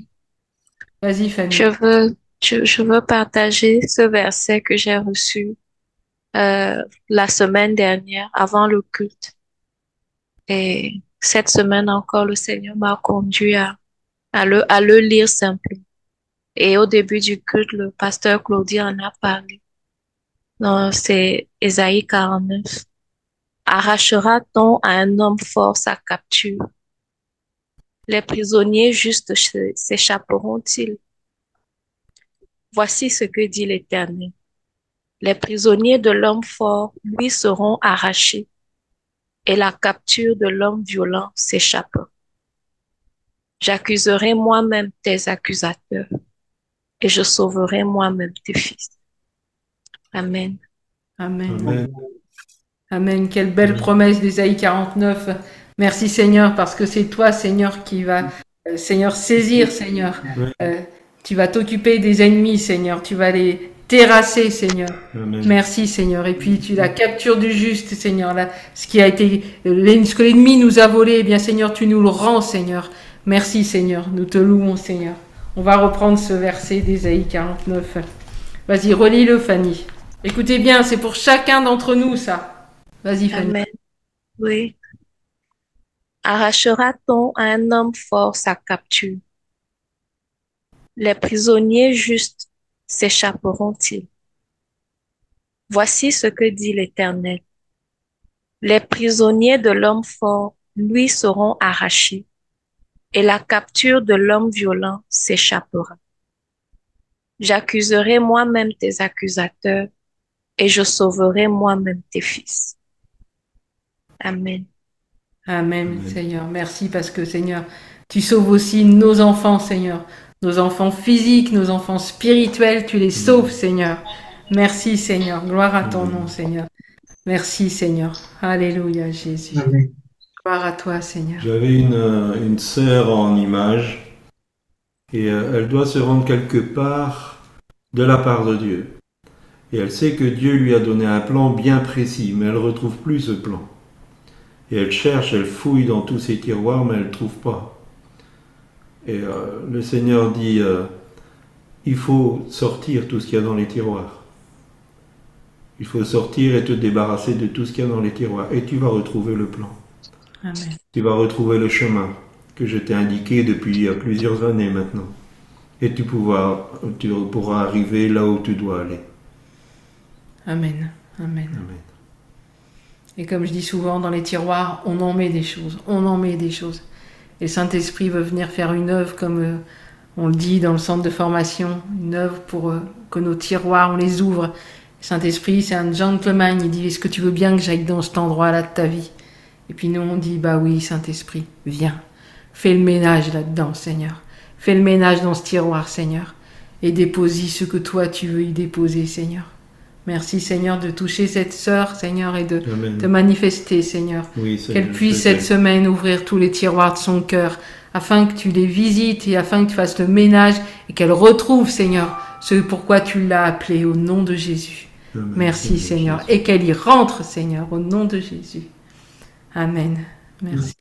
Vas-y, Fanny. Je veux, je veux partager ce verset que j'ai reçu euh, la semaine dernière avant le culte. Et cette semaine encore, le Seigneur m'a conduit à, à, le, à le lire simplement. Et au début du culte, le pasteur Claudie en a parlé. C'est Ésaïe 49. Arrachera-t-on à un homme fort sa capture? Les prisonniers justes s'échapperont-ils? Voici ce que dit l'Éternel. Les prisonniers de l'homme fort lui seront arrachés et la capture de l'homme violent s'échappera. J'accuserai moi-même tes accusateurs et je sauverai moi-même tes fils. Amen. Amen. Amen. Quelle belle promesse d'Ésaïe 49. Merci Seigneur parce que c'est toi Seigneur qui va, euh, Seigneur, saisir Seigneur. Euh, tu vas t'occuper des ennemis Seigneur. Tu vas les terrassé, Seigneur. Merci, Seigneur. Et puis, tu la capture du juste, Seigneur. Là, ce qui a été, ce que l'ennemi nous a volé, eh bien, Seigneur, tu nous le rends, Seigneur. Merci, Seigneur. Nous te louons, Seigneur. On va reprendre ce verset d'Ésaïe 49. Vas-y, relis-le, Fanny. Écoutez bien, c'est pour chacun d'entre nous, ça. Vas-y, Fanny. Amen. Oui. Arrachera-t-on à un homme fort sa capture? Les prisonniers justes s'échapperont-ils? Voici ce que dit l'Éternel. Les prisonniers de l'homme fort lui seront arrachés, et la capture de l'homme violent s'échappera. J'accuserai moi-même tes accusateurs, et je sauverai moi-même tes fils. Amen. Amen, Seigneur. Merci parce que, Seigneur, tu sauves aussi nos enfants, Seigneur. Nos enfants physiques, nos enfants spirituels, tu les sauves, Seigneur. Merci, Seigneur. Gloire à ton nom, Seigneur. Merci, Seigneur. Alléluia, Jésus. À toi, Seigneur. J'avais une, euh, une sœur en image et euh, elle doit se rendre quelque part de la part de Dieu. Et elle sait que Dieu lui a donné un plan bien précis, mais elle ne retrouve plus ce plan. Et elle cherche, elle fouille dans tous ses tiroirs, mais elle ne trouve pas. Et euh, le Seigneur dit, il faut sortir tout ce qu'il y a dans les tiroirs. Il faut sortir et te débarrasser de tout ce qu'il y a dans les tiroirs. Et tu vas retrouver le plan. Tu vas retrouver le chemin que je t'ai indiqué depuis plusieurs années maintenant. Et tu pourras, tu pourras arriver là où tu dois aller. Amen. Amen. Amen. Et comme je dis souvent, dans les tiroirs, on en met des choses. On en met des choses. Et Saint-Esprit veut venir faire une œuvre, comme euh, on le dit dans le centre de formation, une œuvre pour euh, que nos tiroirs, on les ouvre. Saint-Esprit, c'est un gentleman, il dit, est-ce que tu veux bien que j'aille dans cet endroit-là de ta vie? Et puis nous, on dit, bah oui, Saint-Esprit, viens. Fais le ménage là-dedans, Seigneur. Fais le ménage dans ce tiroir, Seigneur. Et dépose ce que toi, tu veux y déposer, Seigneur. Merci Seigneur de toucher cette sœur, Seigneur, et de te manifester, Seigneur. Qu'elle puisse cette semaine ouvrir tous les tiroirs de son cœur, afin que tu les visites et afin que tu fasses le ménage et qu'elle retrouve, Seigneur, ce pourquoi tu l'as appelée au nom de Jésus. Merci Seigneur. Et qu'elle y rentre, Seigneur, au nom de Jésus. Amen. Merci.